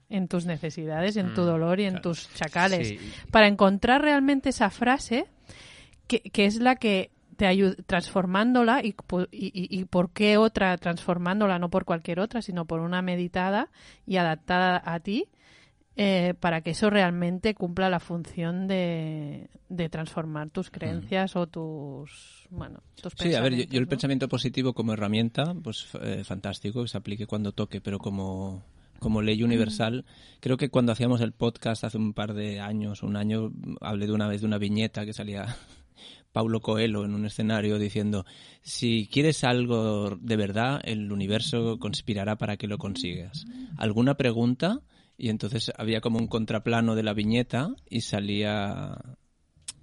en tus necesidades, en tu mm, dolor y en tus chacales. Para encontrar realmente esa frase que, que es la que te ayuda transformándola y, y, y, por qué otra transformándola no por cualquier otra sino por una meditada y adaptada a ti eh, para que eso realmente cumpla la función de, transformar tus creencias o tus bueno tus sí a ver yo, el pensamiento positivo como herramienta pues eh, fantástico que se aplique cuando toque pero como como ley universal creo que cuando hacíamos el podcast hace un par de años un año hablé de una vez de una viñeta que salía Paulo Coelho en un escenario diciendo, si quieres algo de verdad, el universo conspirará para que lo consigas. ¿Alguna pregunta? Y entonces había como un contraplano de la viñeta y salía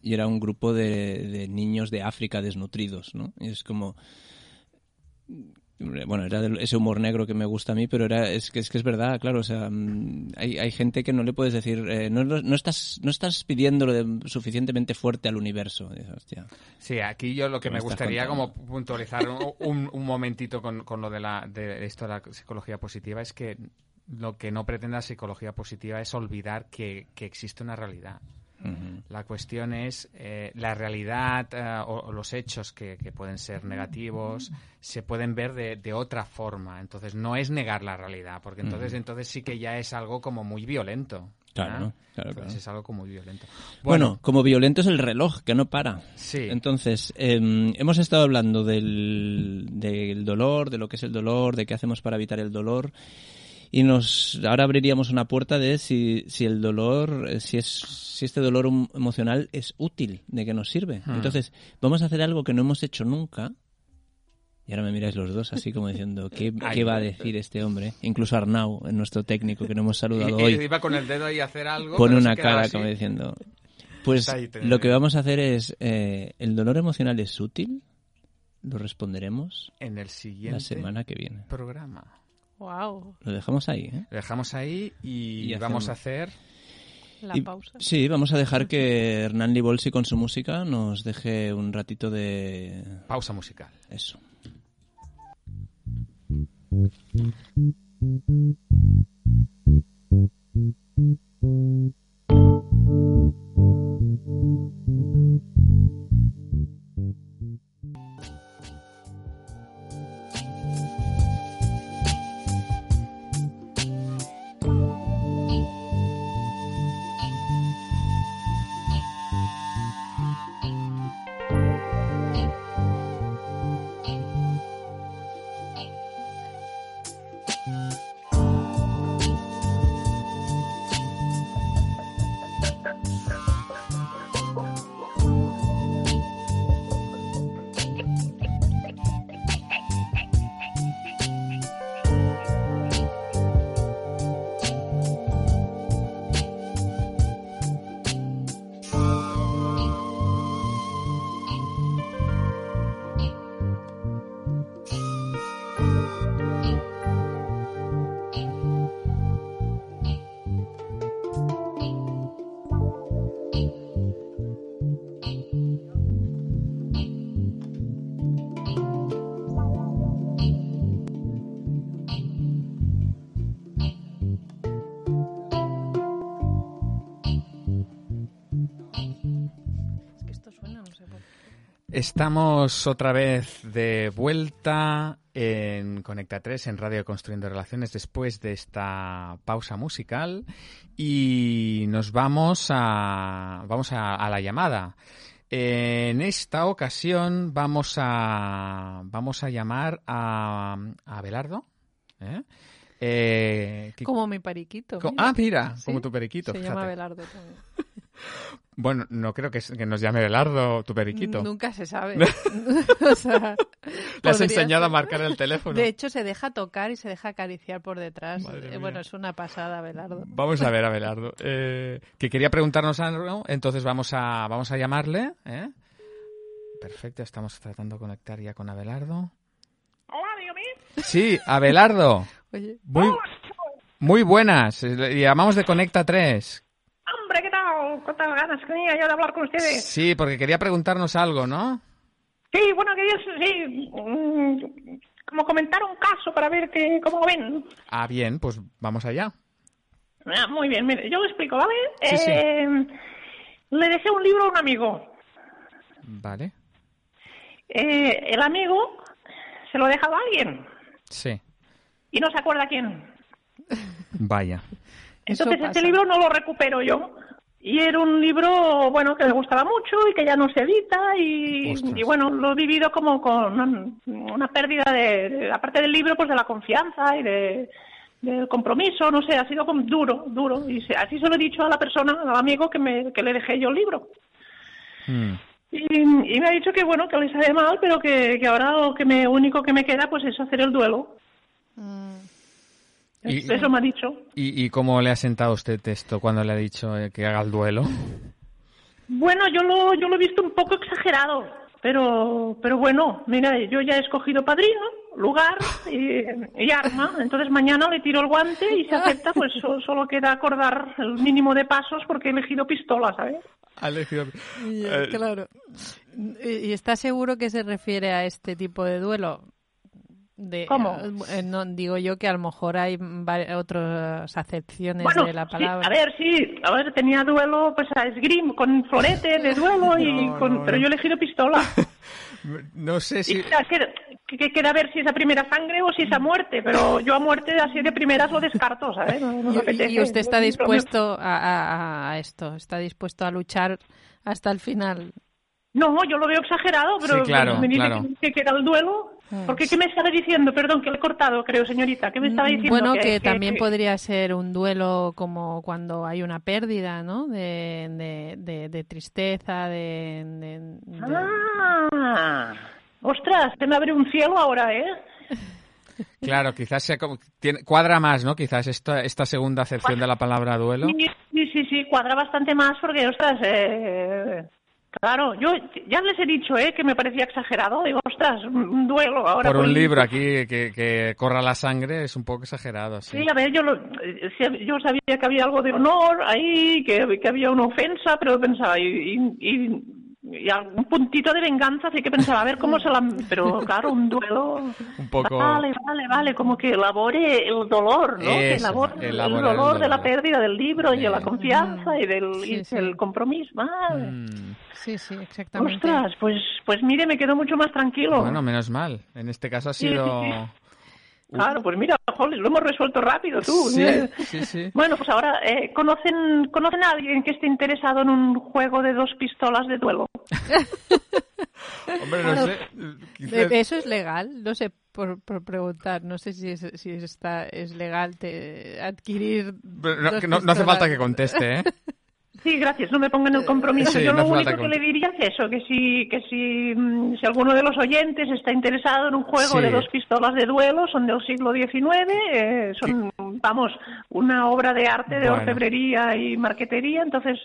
y era un grupo de, de niños de África desnutridos, ¿no? Y es como bueno, era ese humor negro que me gusta a mí, pero era es que es que es verdad, claro, o sea, mm, hay, hay gente que no le puedes decir, eh, no, no, estás no estás pidiéndolo de, suficientemente fuerte al universo. Sí, aquí yo lo que me gustaría como puntualizar un, un momentito con, con, lo de, la, de esto de la psicología positiva es que lo que no pretende la psicología positiva es olvidar que, que existe una realidad. La cuestión es eh, la realidad eh, o, los hechos que, pueden ser negativos se pueden ver de, otra forma. Entonces no es negar la realidad, porque entonces entonces sí que ya es algo como muy violento. Claro, claro, Es algo como muy violento. Bueno, como violento es el reloj, que no para. Sí. Entonces, em, hemos estado hablando del, del dolor, de lo que es el dolor, de qué hacemos para evitar el dolor y nos ahora abriríamos una puerta de si, si el dolor, eh, si es si este dolor emocional es útil, de qué nos sirve. Hmm. Entonces, vamos a hacer algo que no hemos hecho nunca. Y ahora me miráis los dos así como diciendo, ¿qué, ¿qué va a decir este hombre? Incluso Arnau, nuestro técnico que no hemos saludado hoy. Iba con el dedo ahí a hacer algo. Pone una cara como diciendo, pues lo que vamos a hacer es, eh, ¿el dolor emocional es útil? Lo responderemos en el siguiente la semana que viene. Programa. Wow. Lo dejamos ahí, ¿eh? Lo dejamos ahí y, vamos a hacer... La pausa. Sí, vamos a dejar que Hernán Libolsi con su música nos deje un ratito de... Pausa musical. Eso. Estamos otra vez de vuelta en Conecta 3, en Radio Construyendo Relaciones, después de esta pausa musical y nos vamos a, vamos a, la llamada. En esta ocasión vamos a, vamos a llamar a, a Abelardo. ¿eh? Eh, como mi periquito. Ah, mira, como tu periquito. Se llama Abelardo también. Bueno, no creo que, nos llame Belardo tu periquito. Nunca se sabe. Le has enseñado a marcar el teléfono. De hecho, se deja tocar y se deja acariciar por detrás. Eh, bueno, es una pasada, Belardo. Vamos a ver a Belardo. Eh, que quería preguntarnos algo, entonces vamos a, vamos a llamarle. ¿eh? Perfecto, estamos tratando de conectar ya con Abelardo. Hola, dígame. Sí, Abelardo. Oye. Muy, muy buenas. Llamamos de Conecta 3. Hombre, ¿qué ¿Cuántas ganas tenía yo de hablar con ustedes? Sí, porque quería preguntarnos algo, ¿no? Sí, bueno, quería sí, mm, como comentar un caso para ver que, cómo lo ven. Ah, bien, pues vamos allá. Ah, muy bien, mire, yo lo explico, ¿vale? eh, Le dejé un libro a un amigo. Vale. Eh, el amigo se lo ha dejado a alguien. Sí. Y no se acuerda quién. Vaya. Entonces este libro no lo recupero yo. Y era un libro, bueno, que me gustaba mucho y que ya no se edita y, bueno, lo he vivido como con una, pérdida de, aparte del libro, pues de la confianza y de, del compromiso, no sé, ha sido como duro, duro. Y así se lo he dicho a la persona, al amigo que, me, que le dejé yo el libro. Hmm. Y, me ha dicho que bueno, que le sale mal, pero que, ahora lo que me único que me queda pues es hacer el duelo. Mm. Eso me ha dicho. ¿Y, cómo le ha sentado usted esto cuando le ha dicho eh, que haga el duelo? Bueno, yo lo, yo lo he visto un poco exagerado, pero, pero bueno, mira, yo ya he escogido padrino, lugar y, arma, entonces mañana le tiro el guante y se acepta, pues solo queda acordar el mínimo de pasos porque he elegido pistola, ¿sabes? Ha elegido... Eh, claro. ¿Y está seguro que se refiere a este tipo de duelo? De, ¿Cómo? Eh, no, digo yo que a lo mejor hay otras acepciones de la palabra. a ver, sí, a ver, tenía duelo pues a esgrim con florete de duelo y con, pero yo he elegido pistola. no sé si que, queda ver si es a primera sangre o si es a muerte, pero yo a muerte así de primeras lo descarto, ¿sabes? y, usted está dispuesto a, a, esto, está dispuesto a luchar hasta el final. No, yo lo veo exagerado, pero claro, me dice claro. que, queda el duelo. Mm. Porque qué me estaba diciendo? Perdón, que le he cortado, creo, señorita. ¿Qué me estaba mm, diciendo? Bueno, que, también podría ser un duelo como cuando hay una pérdida, ¿no? De, de, de, tristeza, de... Ah, ostras, se me abre un cielo ahora, ¿eh? Claro, quizás sea tiene, cuadra más, ¿no? Quizás esta, esta segunda acepción de la palabra duelo. Sí, sí, sí, cuadra bastante más porque, ostras, eh, Claro, yo ya les he dicho ¿eh? que me parecía exagerado. Digo, ostras, un duelo ahora. Por un libro aquí que, que, corra la sangre es un poco exagerado. Sí, sí a ver, yo, yo sabía que había algo de honor ahí, que, que había una ofensa, pero pensaba, y, y, y un puntito de venganza, así que pensaba, a ver cómo se la... Pero claro, un duelo... Un poco... Vale, vale, vale, como que elabore el dolor, ¿no? que elabore, el, dolor de la pérdida del libro y de la confianza y del, compromiso. Vale. Mm. Sí, sí, exactamente. Ostras, pues, pues mire, me quedo mucho más tranquilo. Bueno, menos mal. En este caso ha sido... Claro, pues mira, lo hemos resuelto rápido tú. Sí, sí, sí. Bueno, pues ahora, eh, ¿conocen, ¿conocen a alguien que esté interesado en un juego de dos pistolas de duelo? Hombre, no sé. Eso es legal, no sé, por, por preguntar. No sé si es, si está, es legal te, adquirir. no, no hace falta que conteste, ¿eh? Sí, gracias, no me pongan el compromiso. Yo lo único que le diría es eso, que si, que si, mm, si alguno de los oyentes está interesado en un juego de dos pistolas de duelo, son del siglo XIX, eh, son, vamos, una obra de arte, de orfebrería y marquetería, entonces...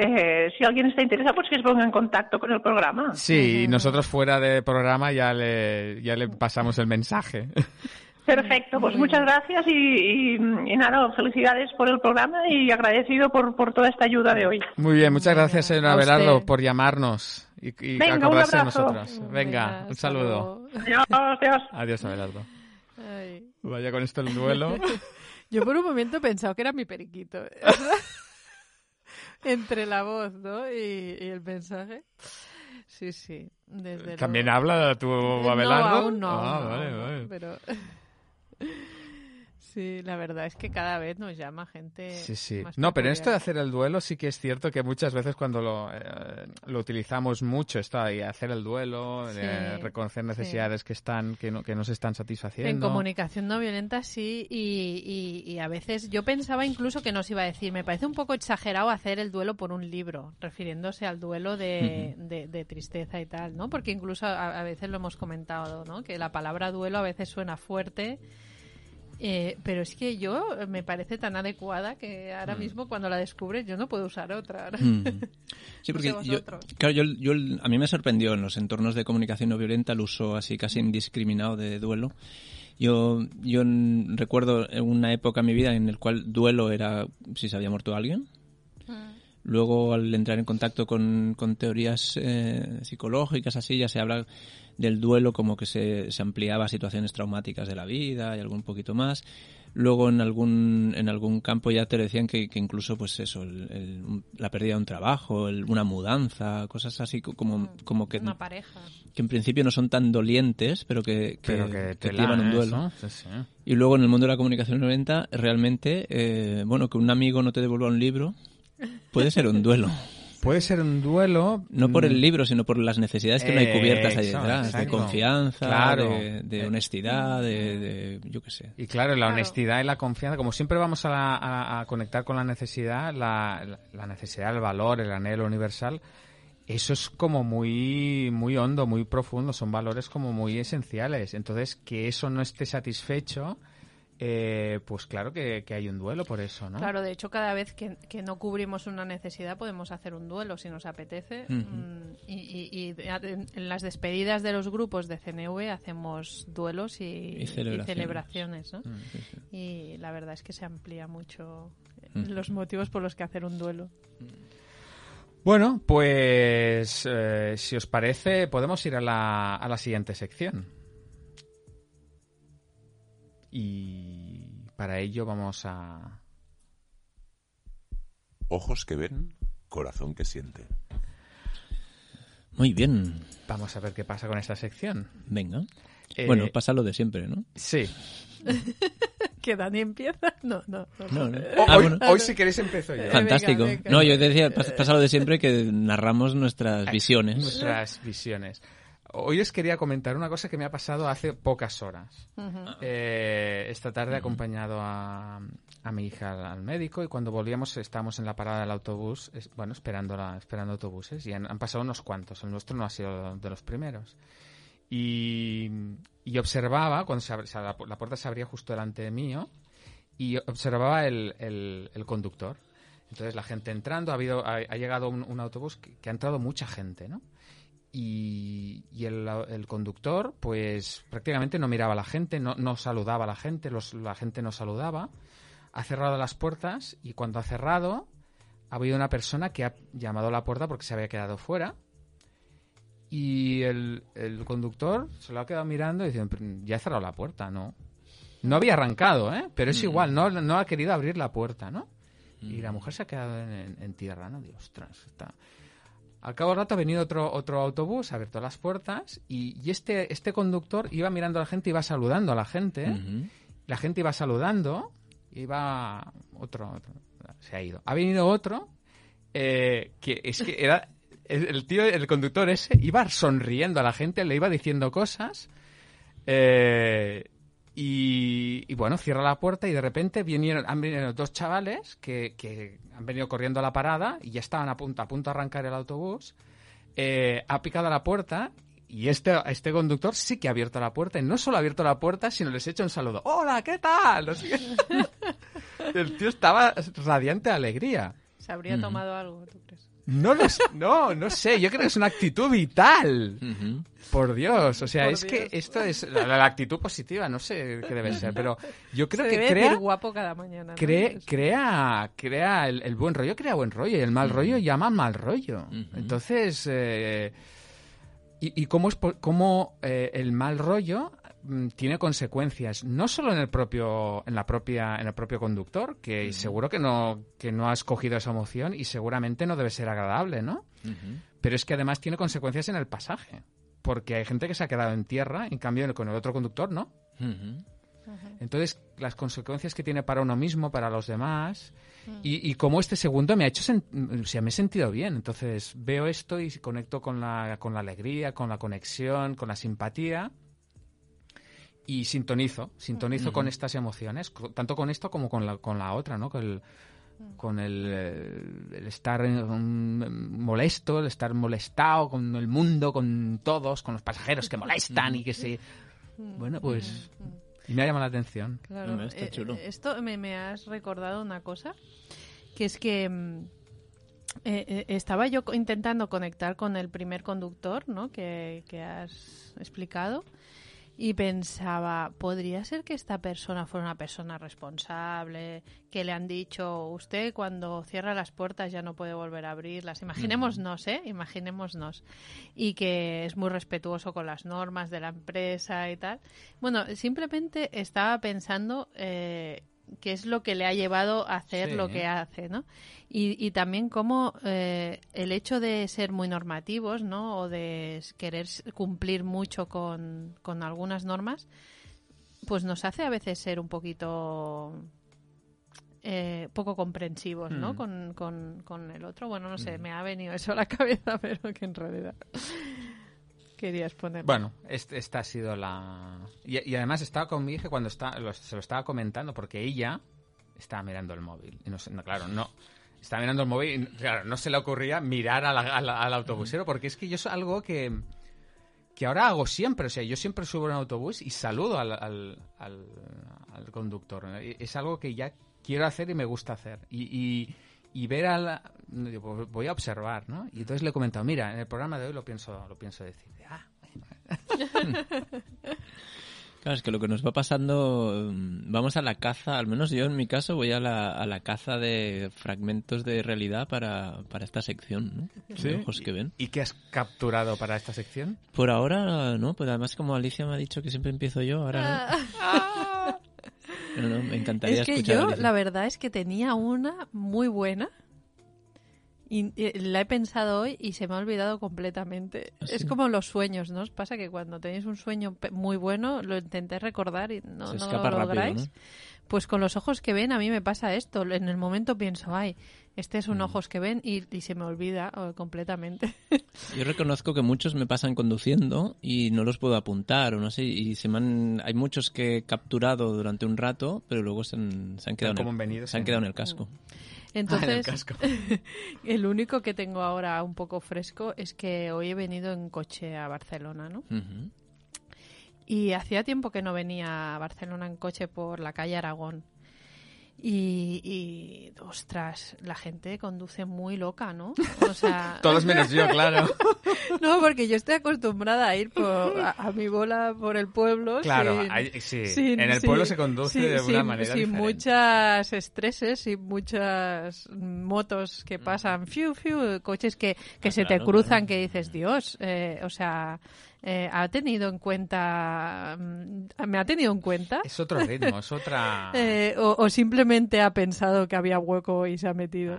Eh, si alguien está interesado, pues que se ponga en contacto con el programa. Sí, y nosotros fuera de programa ya le, ya le pasamos el mensaje. Perfecto, pues muchas gracias y, nada, felicidades por el programa y agradecido por, por toda esta ayuda de hoy. Muy bien, muchas gracias, señora Abelardo, por llamarnos y, y acordarse de nosotros. Venga, un saludo. Adiós, adiós. Adiós, Abelardo. Vaya con esto el duelo. Yo por un momento he pensado que era mi periquito. Entre la voz, ¿no? Y, el mensaje. Sí, sí. ¿También habla tu Abelardo? No, aún no. Ah, vale, vale. Pero... Sí, la verdad es que cada vez nos llama gente. Sí, sí. no, pero esto de hacer el duelo sí que es cierto que muchas veces cuando lo, eh, lo utilizamos mucho, está ahí, hacer el duelo, eh, reconocer necesidades que están que no, que no se están satisfaciendo. En comunicación no violenta sí, y, y, a veces yo pensaba incluso que nos iba a decir, me parece un poco exagerado hacer el duelo por un libro, refiriéndose al duelo de, de, tristeza y tal, ¿no? Porque incluso a, a veces lo hemos comentado, ¿no? Que la palabra duelo a veces suena fuerte eh, pero es que yo me parece tan adecuada que ahora mm. mismo cuando la descubres yo no puedo usar otra. Mm. Sí, porque yo, claro, yo, a mí me sorprendió en los entornos de comunicación no violenta el uso así casi indiscriminado de duelo. Yo, yo recuerdo una época en mi vida en el cual duelo era si se había muerto alguien. Luego, al entrar en contacto con, con teorías eh, psicológicas, así, ya se habla del duelo como que se, se, ampliaba a situaciones traumáticas de la vida y algo un poquito más. Luego, en algún, en algún campo ya te decían que, que incluso, pues eso, la pérdida de un trabajo, una mudanza, cosas así como, mm, como que... Una pareja. Que en principio no son tan dolientes, pero que, que, te llevan un duelo. Y luego, en el mundo de la comunicación 90, realmente, eh, bueno, que un amigo no te devuelva un libro Puede ser un duelo. Puede ser un duelo. No por el mm, libro, sino por las necesidades que no hay cubiertas ahí detrás. De confianza, de, honestidad, de, yo qué sé. Y claro, la honestidad y la confianza, como siempre vamos a, conectar con la necesidad, la, necesidad, el valor, el anhelo universal. eso es como muy, muy hondo, muy profundo, son valores como muy esenciales. Entonces, que eso no esté satisfecho, eh, pues claro que, hay un duelo por eso, ¿no? Claro, de hecho, cada vez que, no cubrimos una necesidad podemos hacer un duelo si nos apetece. Mm, y, en las despedidas de los grupos de CNV hacemos duelos y, celebraciones, ¿no? Mm, y la verdad es que se amplía mucho los motivos por los que hacer un duelo. Bueno, pues eh, si os parece, podemos ir a la, a la siguiente sección. Y para ello vamos a... Ojos que ven, corazón que siente. Muy bien. Vamos a ver qué pasa con esta sección. Venga. Eh, bueno, pasa lo de siempre, ¿no? Sí. que Dani empieza. No, no. Ah, hoy, si queréis empiezo yo. Fantástico. No, yo decía, pasa lo de siempre que narramos nuestras visiones. Nuestras visiones. Hoy os quería comentar una cosa que me ha pasado hace pocas horas. Eh, esta tarde he acompañado a, mi hija al, médico y cuando volvíamos estábamos en la parada del autobús, bueno, esperando, la, esperando autobuses y han, pasado unos cuantos. El nuestro no ha sido de los primeros. Y, observaba, cuando se la, puerta se abría justo delante de mío, y observaba el, el, conductor. Entonces la gente entrando, ha, habido, ha, llegado un, autobús que, que, ha entrado mucha gente, ¿no? Y, el, conductor pues prácticamente no miraba a la gente, no, no saludaba a la gente, la gente no saludaba, ha cerrado las puertas y cuando ha cerrado ha habido una persona que ha llamado a la puerta porque se había quedado fuera y el, conductor se lo ha quedado mirando y diciendo, ya ha cerrado la puerta, ¿no? No había arrancado, ¿eh? Pero es mm. igual, no, no ha querido abrir la puerta, ¿no? Y la mm. mujer se ha quedado en, tierra, ¿no? Dios, ostras, está... Al cabo de rato ha venido otro, otro autobús, ha abierto las puertas y, este, este conductor iba mirando a la gente, iba saludando a la gente. La gente iba saludando, iba otro, se ha ido. Ha venido otro eh, que es que era el, tío, el conductor ese, iba sonriendo a la gente, le iba diciendo cosas. Eh, y, bueno, cierra la puerta y de repente vinieron, han venido dos chavales que, han venido corriendo a la parada y ya estaban a punto, a punto de arrancar el autobús. Eh, ha picado la puerta y este, este conductor sí que ha abierto la puerta. Y no solo ha abierto la puerta, sino les ha hecho un saludo. ¡Hola, qué tal! el tío estaba radiante de alegría. ¿Se habría tomado algo, tú crees? No, no, no sé, yo creo que es una actitud vital. Por Dios, o sea, es que esto es la, actitud positiva, no sé qué debe ser, pero yo creo que crea guapo cada mañana. crea crea el, buen rollo, crea buen rollo y el mal rollo llama mal rollo. Entonces, eh, y, cómo es cómo eh, el mal rollo tiene consecuencias no solo en el propio en la propia en el propio conductor que seguro que no que no ha escogido esa emoción y seguramente no debe ser agradable no pero es que además tiene consecuencias en el pasaje porque hay gente que se ha quedado en tierra en cambio con el otro conductor no entonces las consecuencias que tiene para uno mismo para los demás y, y como este segundo me ha hecho o sea, me he sentido bien. Entonces veo esto y conecto con la con la alegría con la conexión con la simpatía y sintonizo, sintonizo con estas emociones, tanto con esto como con la, con la otra, ¿no? Con el, con el, estar molesto, el estar molestado con el mundo, con todos, con los pasajeros que molestan y que se... Bueno, pues... Y me ha llamado la atención. Claro, está eh, chulo. esto me, me, has recordado una cosa, que es que mm, eh, eh, estaba yo intentando conectar con el primer conductor, ¿no? Que, que has explicado y pensaba, ¿podría ser que esta persona fuera una persona responsable, que le han dicho, usted cuando cierra las puertas ya no puede volver a abrirlas? Imaginémonos, ¿eh? Imaginémonos. Y que es muy respetuoso con las normas de la empresa y tal. Bueno, simplemente estaba pensando eh, qué es lo que le ha llevado a hacer lo que hace, ¿no? Y, también cómo eh, el hecho de ser muy normativos, ¿no? O de querer cumplir mucho con, algunas normas, pues nos hace a veces ser un poquito eh, poco comprensivos, ¿no? Mm. Con, el otro. Bueno, no sé, mm. me ha venido eso a la cabeza, pero que en realidad querías poner. Bueno, esta ha sido la... Y, además estaba con mi hija cuando está, se lo estaba comentando porque ella estaba mirando el móvil. Y no, claro, no estaba mirando el móvil y, claro, no se le ocurría mirar al autobusero, porque es que yo es algo que, que ahora hago siempre. O sea, yo siempre subo en un autobús y saludo al, al, al, conductor. Es algo que ya quiero hacer y me gusta hacer. Y, y, ver al... Pues voy a observar, ¿no? Y entonces le he comentado, mira, en el programa de hoy lo pienso, lo pienso decir. Ah, Claro, es que lo que nos va pasando, mm, vamos a la caza, al menos yo en mi caso voy a la, a la caza de fragmentos de realidad para, para esta sección, ¿no? ¿Sí? Ojos que ven. ¿Y qué has capturado para esta sección? Por ahora, no, pues además como Alicia me ha dicho que siempre empiezo yo, ahora no. no, me encantaría es que yo, la verdad es que tenía una muy buena y, la he pensado hoy y se me ha olvidado completamente. ¿Ah, es como los sueños, ¿no? Os pasa que cuando tenéis un sueño muy bueno, lo intenté recordar y no, lo lográis. Pues con los ojos que ven a mí me pasa esto. En el momento pienso, ay, este es un mm. ojos que ven y, se me olvida completamente. Yo reconozco que muchos me pasan conduciendo y no los puedo apuntar o no sé. Y se me hay muchos que he capturado durante un rato, pero luego se han, quedado, en el, se han quedado en el casco. Mm. Entonces, el, único que tengo ahora un poco fresco es que hoy he venido en coche a Barcelona, ¿no? Y hacía tiempo que no venía a Barcelona en coche por la calle Aragón. Y, ostras, la gente conduce muy loca, ¿no? O sea... Todos menos yo, claro. no, porque yo estoy acostumbrada a ir a, mi bola por el pueblo. Claro, sí. en el pueblo se conduce de una manera Sin muchas estreses, sin muchas motos que mm. pasan, fiu, fiu, coches que, que ah, se te cruzan, que dices, Dios, eh, o sea... Eh, ha tenido en cuenta, mm, me ha tenido en cuenta. Es otro ritmo, es otra. Eh, o, simplemente ha pensado que había hueco y se ha metido.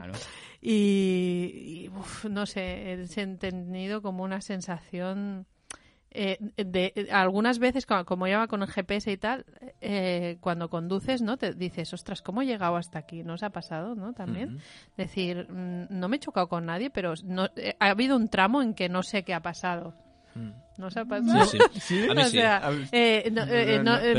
Y, no sé, he tenido como una sensación. Eh, de, algunas veces como lleva con el GPS y tal cuando conduces no te dices ostras cómo he llegado hasta aquí no os ha pasado no también decir mm, no me he chocado con nadie pero no, ha habido un tramo en que no sé qué ha pasado ¿No se ha pasado? Sí, sí. A mí sí.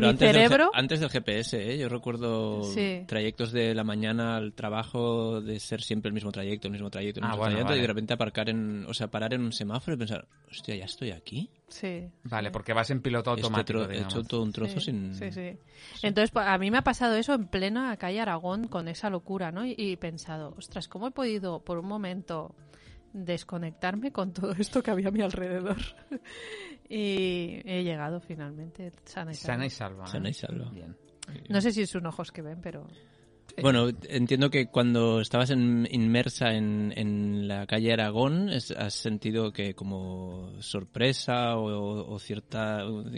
mi cerebro... antes del GPS, ¿eh? yo recuerdo trayectos de la mañana al trabajo de ser siempre el mismo trayecto, el mismo trayecto, el ah, mismo trayecto, y de repente aparcar en, o sea, parar en un semáforo y pensar, hostia, ya estoy aquí. Sí. Vale, porque vas en piloto automático. He hecho todo un trozo sin. Sí, sí. Entonces, a mí me ha pasado eso en plena calle Aragón con esa locura, ¿no? y he pensado, ostras, ¿cómo he podido por un momento desconectarme con todo esto que había a mi alrededor. y he llegado finalmente sana y salva. Sana y salva. Bien. No sé si son ojos que ven, pero... Bueno, entiendo que cuando estabas inmersa en, en, la calle Aragón has sentido que como sorpresa o, cierto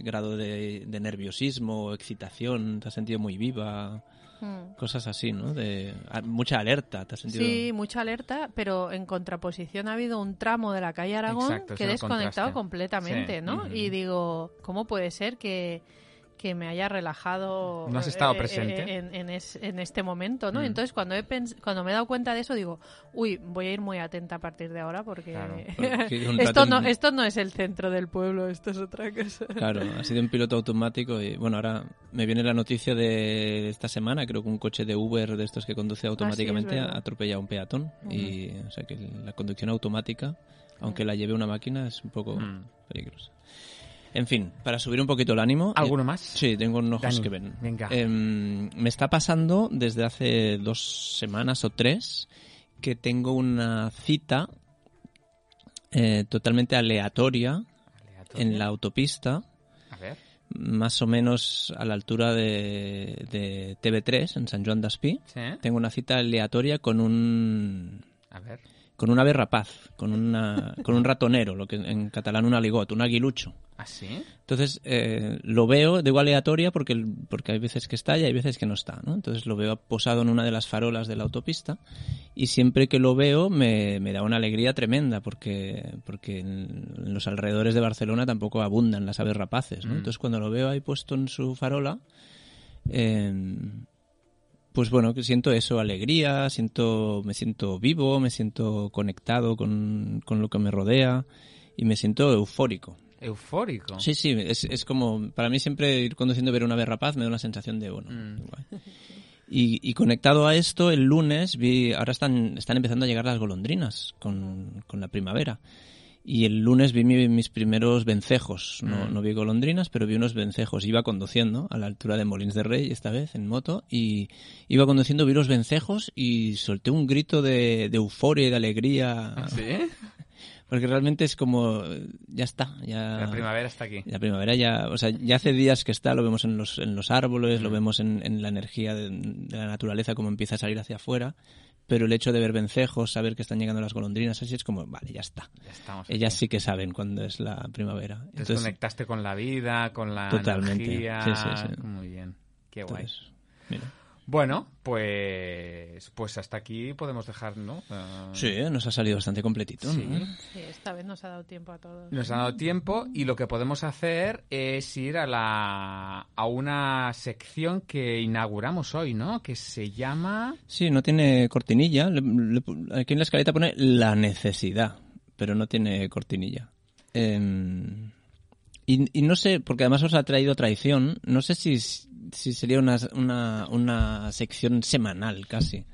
grado de, de, nerviosismo o excitación, te has sentido muy viva. Hmm. Cosas así, ¿no? De mucha alerta, ¿te has sentido? Sí, mucha alerta, pero en contraposición ha habido un tramo de la calle Aragón que he desconectado completamente, ¿no? Y digo, ¿cómo puede ser que que me haya relajado no has estado eh, presente. eh, en, en, este momento no mm. entonces cuando he cuando me he dado cuenta de eso digo uy voy a ir muy atenta a partir de ahora porque, esto no esto no es el centro del pueblo esto es otra cosa claro ha sido un piloto automático y bueno ahora me viene la noticia de esta semana creo que un coche de Uber de estos que conduce automáticamente ha atropellado a un peatón y o sea que la conducción automática aunque la lleve una máquina es un poco mm. peligrosa en fin, para subir un poquito el ánimo. ¿Alguno más? Sí, tengo unos ojos que ven. Venga. Em, me está pasando desde hace dos semanas o tres que tengo una cita eh, totalmente aleatoria, en la autopista. A ver. Más o menos a la altura de, de TV3, en San Juan d'Aspí. ¿Sí? Tengo una cita aleatoria con un... A ver con una ave rapaz, con, una, con un ratonero, lo que en catalán un aligot, un aguilucho. ¿Ah, sí? Entonces eh, lo veo, digo aleatoria porque, porque hay veces que está y hay veces que no está, ¿no? Entonces lo veo posado en una de las farolas de la autopista y siempre que lo veo me, me da una alegría tremenda porque, porque en, los alrededores de Barcelona tampoco abundan las aves rapaces, ¿no? Mm. Entonces cuando lo veo ahí puesto en su farola... Eh, pues bueno, siento eso, alegría, siento, me siento vivo, me siento conectado con, lo que me rodea y me siento eufórico. ¿Eufórico? Sí, sí, es, es como, para mí siempre ir conduciendo ver una ave rapaz me da una sensación de, bueno, mm. Y, conectado a esto, el lunes vi, ahora están, están empezando a llegar las golondrinas con, con la primavera. Y el lunes vi mis primeros vencejos. No, mm. no, vi golondrinas, pero vi unos vencejos. Iba conduciendo a la altura de Molins de Rey, esta vez en moto, y iba conduciendo, vi los vencejos y solté un grito de, de euforia y de alegría. ¿Ah, ¿Sí? Porque realmente es como, ya está. Ya, la primavera está aquí. La primavera ya, o sea, ya hace días que está, lo vemos en los, en los árboles, lo mm. vemos en, en la energía de, de, la naturaleza, como empieza a salir hacia afuera pero el hecho de ver vencejos, saber que están llegando las golondrinas, así es como, vale, ya está. Ellas sí que saben cuándo es la primavera. Entonces, conectaste con la vida, con la totalmente. energía. Sí, sí, sí. Muy bien, qué guay. Bueno, pues, pues hasta aquí podemos dejar, ¿no? Ah, sí, nos ha salido bastante completito. Sí. esta vez nos ha dado tiempo a todos. Nos ha dado tiempo y lo que podemos hacer es ir a, la, a una sección que inauguramos hoy, ¿no? Que se llama... Sí, no tiene cortinilla. aquí en la escaleta pone la necesidad, pero no tiene cortinilla. Em, y, y, no sé, porque además os ha traído traición, no sé si sí sería una, una, una sección semanal casi.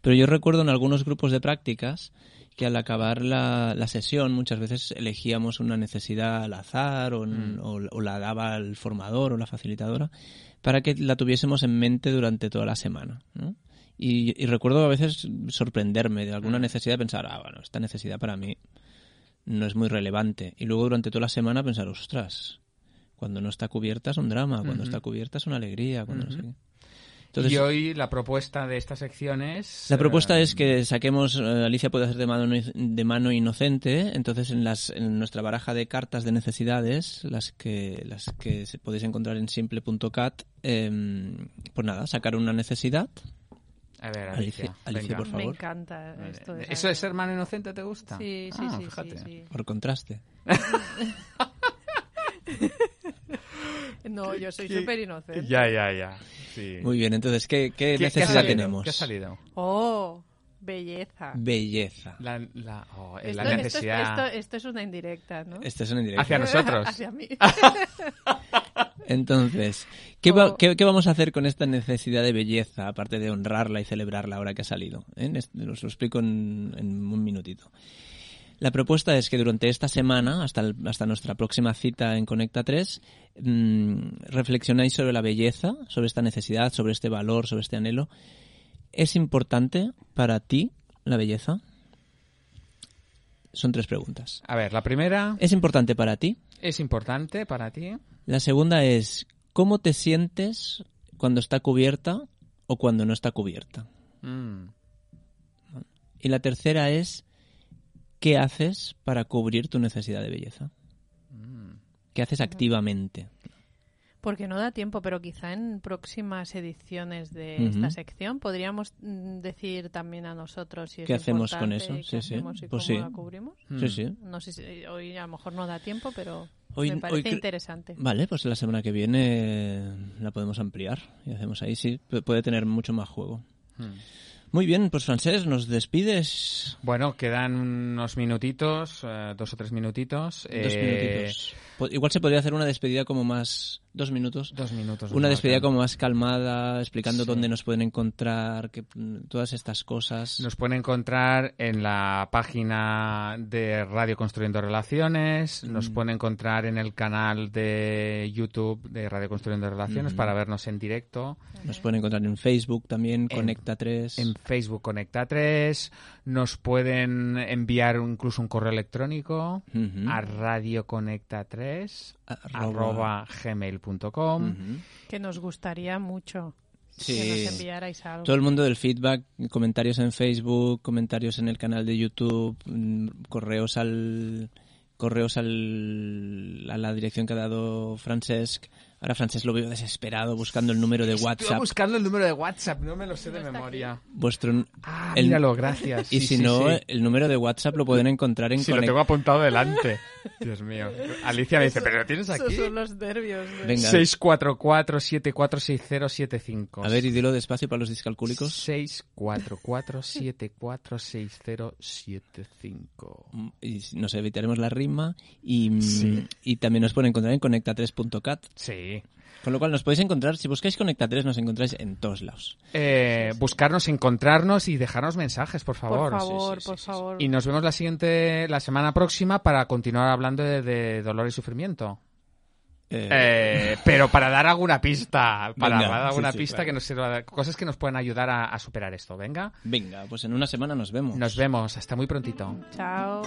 Pero yo recuerdo en algunos grupos de prácticas que al acabar la, la, sesión muchas veces elegíamos una necesidad al azar o, mm. o, la daba el formador o la facilitadora para que la tuviésemos en mente durante toda la semana. ¿no? Y, y, recuerdo a veces sorprenderme de alguna mm. necesidad, pensar, ah, bueno, esta necesidad para mí no es muy relevante. Y luego durante toda la semana pensar, ostras, cuando no está cubierta es un drama, cuando está cubierta es una alegría. Cuando Entonces, y hoy la propuesta de esta sección es... La propuesta es que saquemos, eh, Alicia puede hacer de mano, de mano inocente, entonces en, las, en nuestra baraja de cartas de necesidades, las que, las que podéis encontrar en simple.cat, em, pues nada, sacar una necesidad. A ver, Alicia, Alicia, por favor. Me encanta esto. De ¿Eso de ser mano inocente te gusta? Sí, sí, ah, sí, sí, Por contraste. No, yo soy súper inocente. Ya, ya, ya. Muy bien, entonces, ¿qué, necesidad tenemos? ¿Qué ha salido? Oh, belleza. Belleza. La, la, oh, esto, la necesidad. Esto, esto, es una indirecta, ¿no? Esto es una indirecta. Hacia nosotros. Hacia mí. Entonces, ¿qué, oh. ¿qué, ¿qué, vamos a hacer con esta necesidad de belleza, aparte de honrarla y celebrarla ahora que ha salido? ¿Eh? Os lo explico en, en un minutito. La propuesta es que durante esta semana, hasta, hasta nuestra próxima cita en Conecta 3, mmm, reflexionáis sobre la belleza, sobre esta necesidad, sobre este valor, sobre este anhelo. ¿Es importante para ti la belleza? Son tres preguntas. A ver, la primera. ¿Es importante para ti? ¿Es importante para ti? La segunda es, ¿cómo te sientes cuando está cubierta o cuando no está cubierta? Mm. Y la tercera es, ¿qué haces para cubrir tu necesidad de belleza? Mm. ¿Qué haces activamente? Porque no da tiempo, pero quizá en próximas ediciones de esta sección podríamos mm, decir también a nosotros si es ¿Qué hacemos con eso? Sí, sí. pues sí. la cubrimos. Sí, sí. No sé si hoy a lo mejor no da tiempo, pero me parece interesante. Vale, pues la semana que viene la podemos ampliar y hacemos ahí. Sí, puede tener mucho más juego. Hmm. Muy bien, pues Francés, ¿nos despides? Bueno, quedan unos minutitos, eh, dos o tres minutitos. Dos eh, minutitos. Igual se podría hacer una despedida como más dos minutos. Dos minutos. Una despedida como más calmada, explicando dónde nos pueden encontrar, que, todas estas cosas. Nos pueden encontrar en la página de Radio Construyendo Relaciones, nos mm. pueden encontrar en el canal de YouTube de Radio Construyendo Relaciones mm. para vernos en directo. Nos pueden encontrar en Facebook también, Conecta 3. En Facebook Conecta 3. Nos pueden enviar incluso un correo electrónico a Radio Conecta 3 arroba gmail que nos gustaría mucho. Que nos enviarais algo. Todo el mundo del feedback, comentarios en Facebook, comentarios en el canal de YouTube, mm, correos al correos al, a la dirección que ha dado Francesc Ahora Francés lo veo desesperado buscando el número de WhatsApp. Estoy buscando el número de WhatsApp, no me lo sé de memoria. Vuestro ah, míralo, gracias. Y si no, el número de WhatsApp lo pueden encontrar en Sí, lo tengo apuntado delante. Dios mío. Alicia me dice, ¿pero lo tienes aquí? Esos son los nervios. Venga. 644-746075. A ver, y dilo despacio para los discalcúlicos. 644-746075. Mm, y nos evitaremos la rima y, y también nos pueden encontrar en conecta3.cat. Sí. Con lo cual nos podéis encontrar, si buscáis Conecta 3 nos encontráis en todos lados. Eh, buscarnos, encontrarnos y dejarnos mensajes, por favor. Por favor, por favor. Y nos vemos la siguiente, la semana próxima para continuar hablando de, dolor y sufrimiento. Eh. Eh, pero para dar alguna pista, para dar alguna pista que nos sirva, cosas que nos puedan ayudar a, a superar esto. Venga. Venga, pues en una semana nos vemos. Nos vemos. Hasta muy prontito. Chao.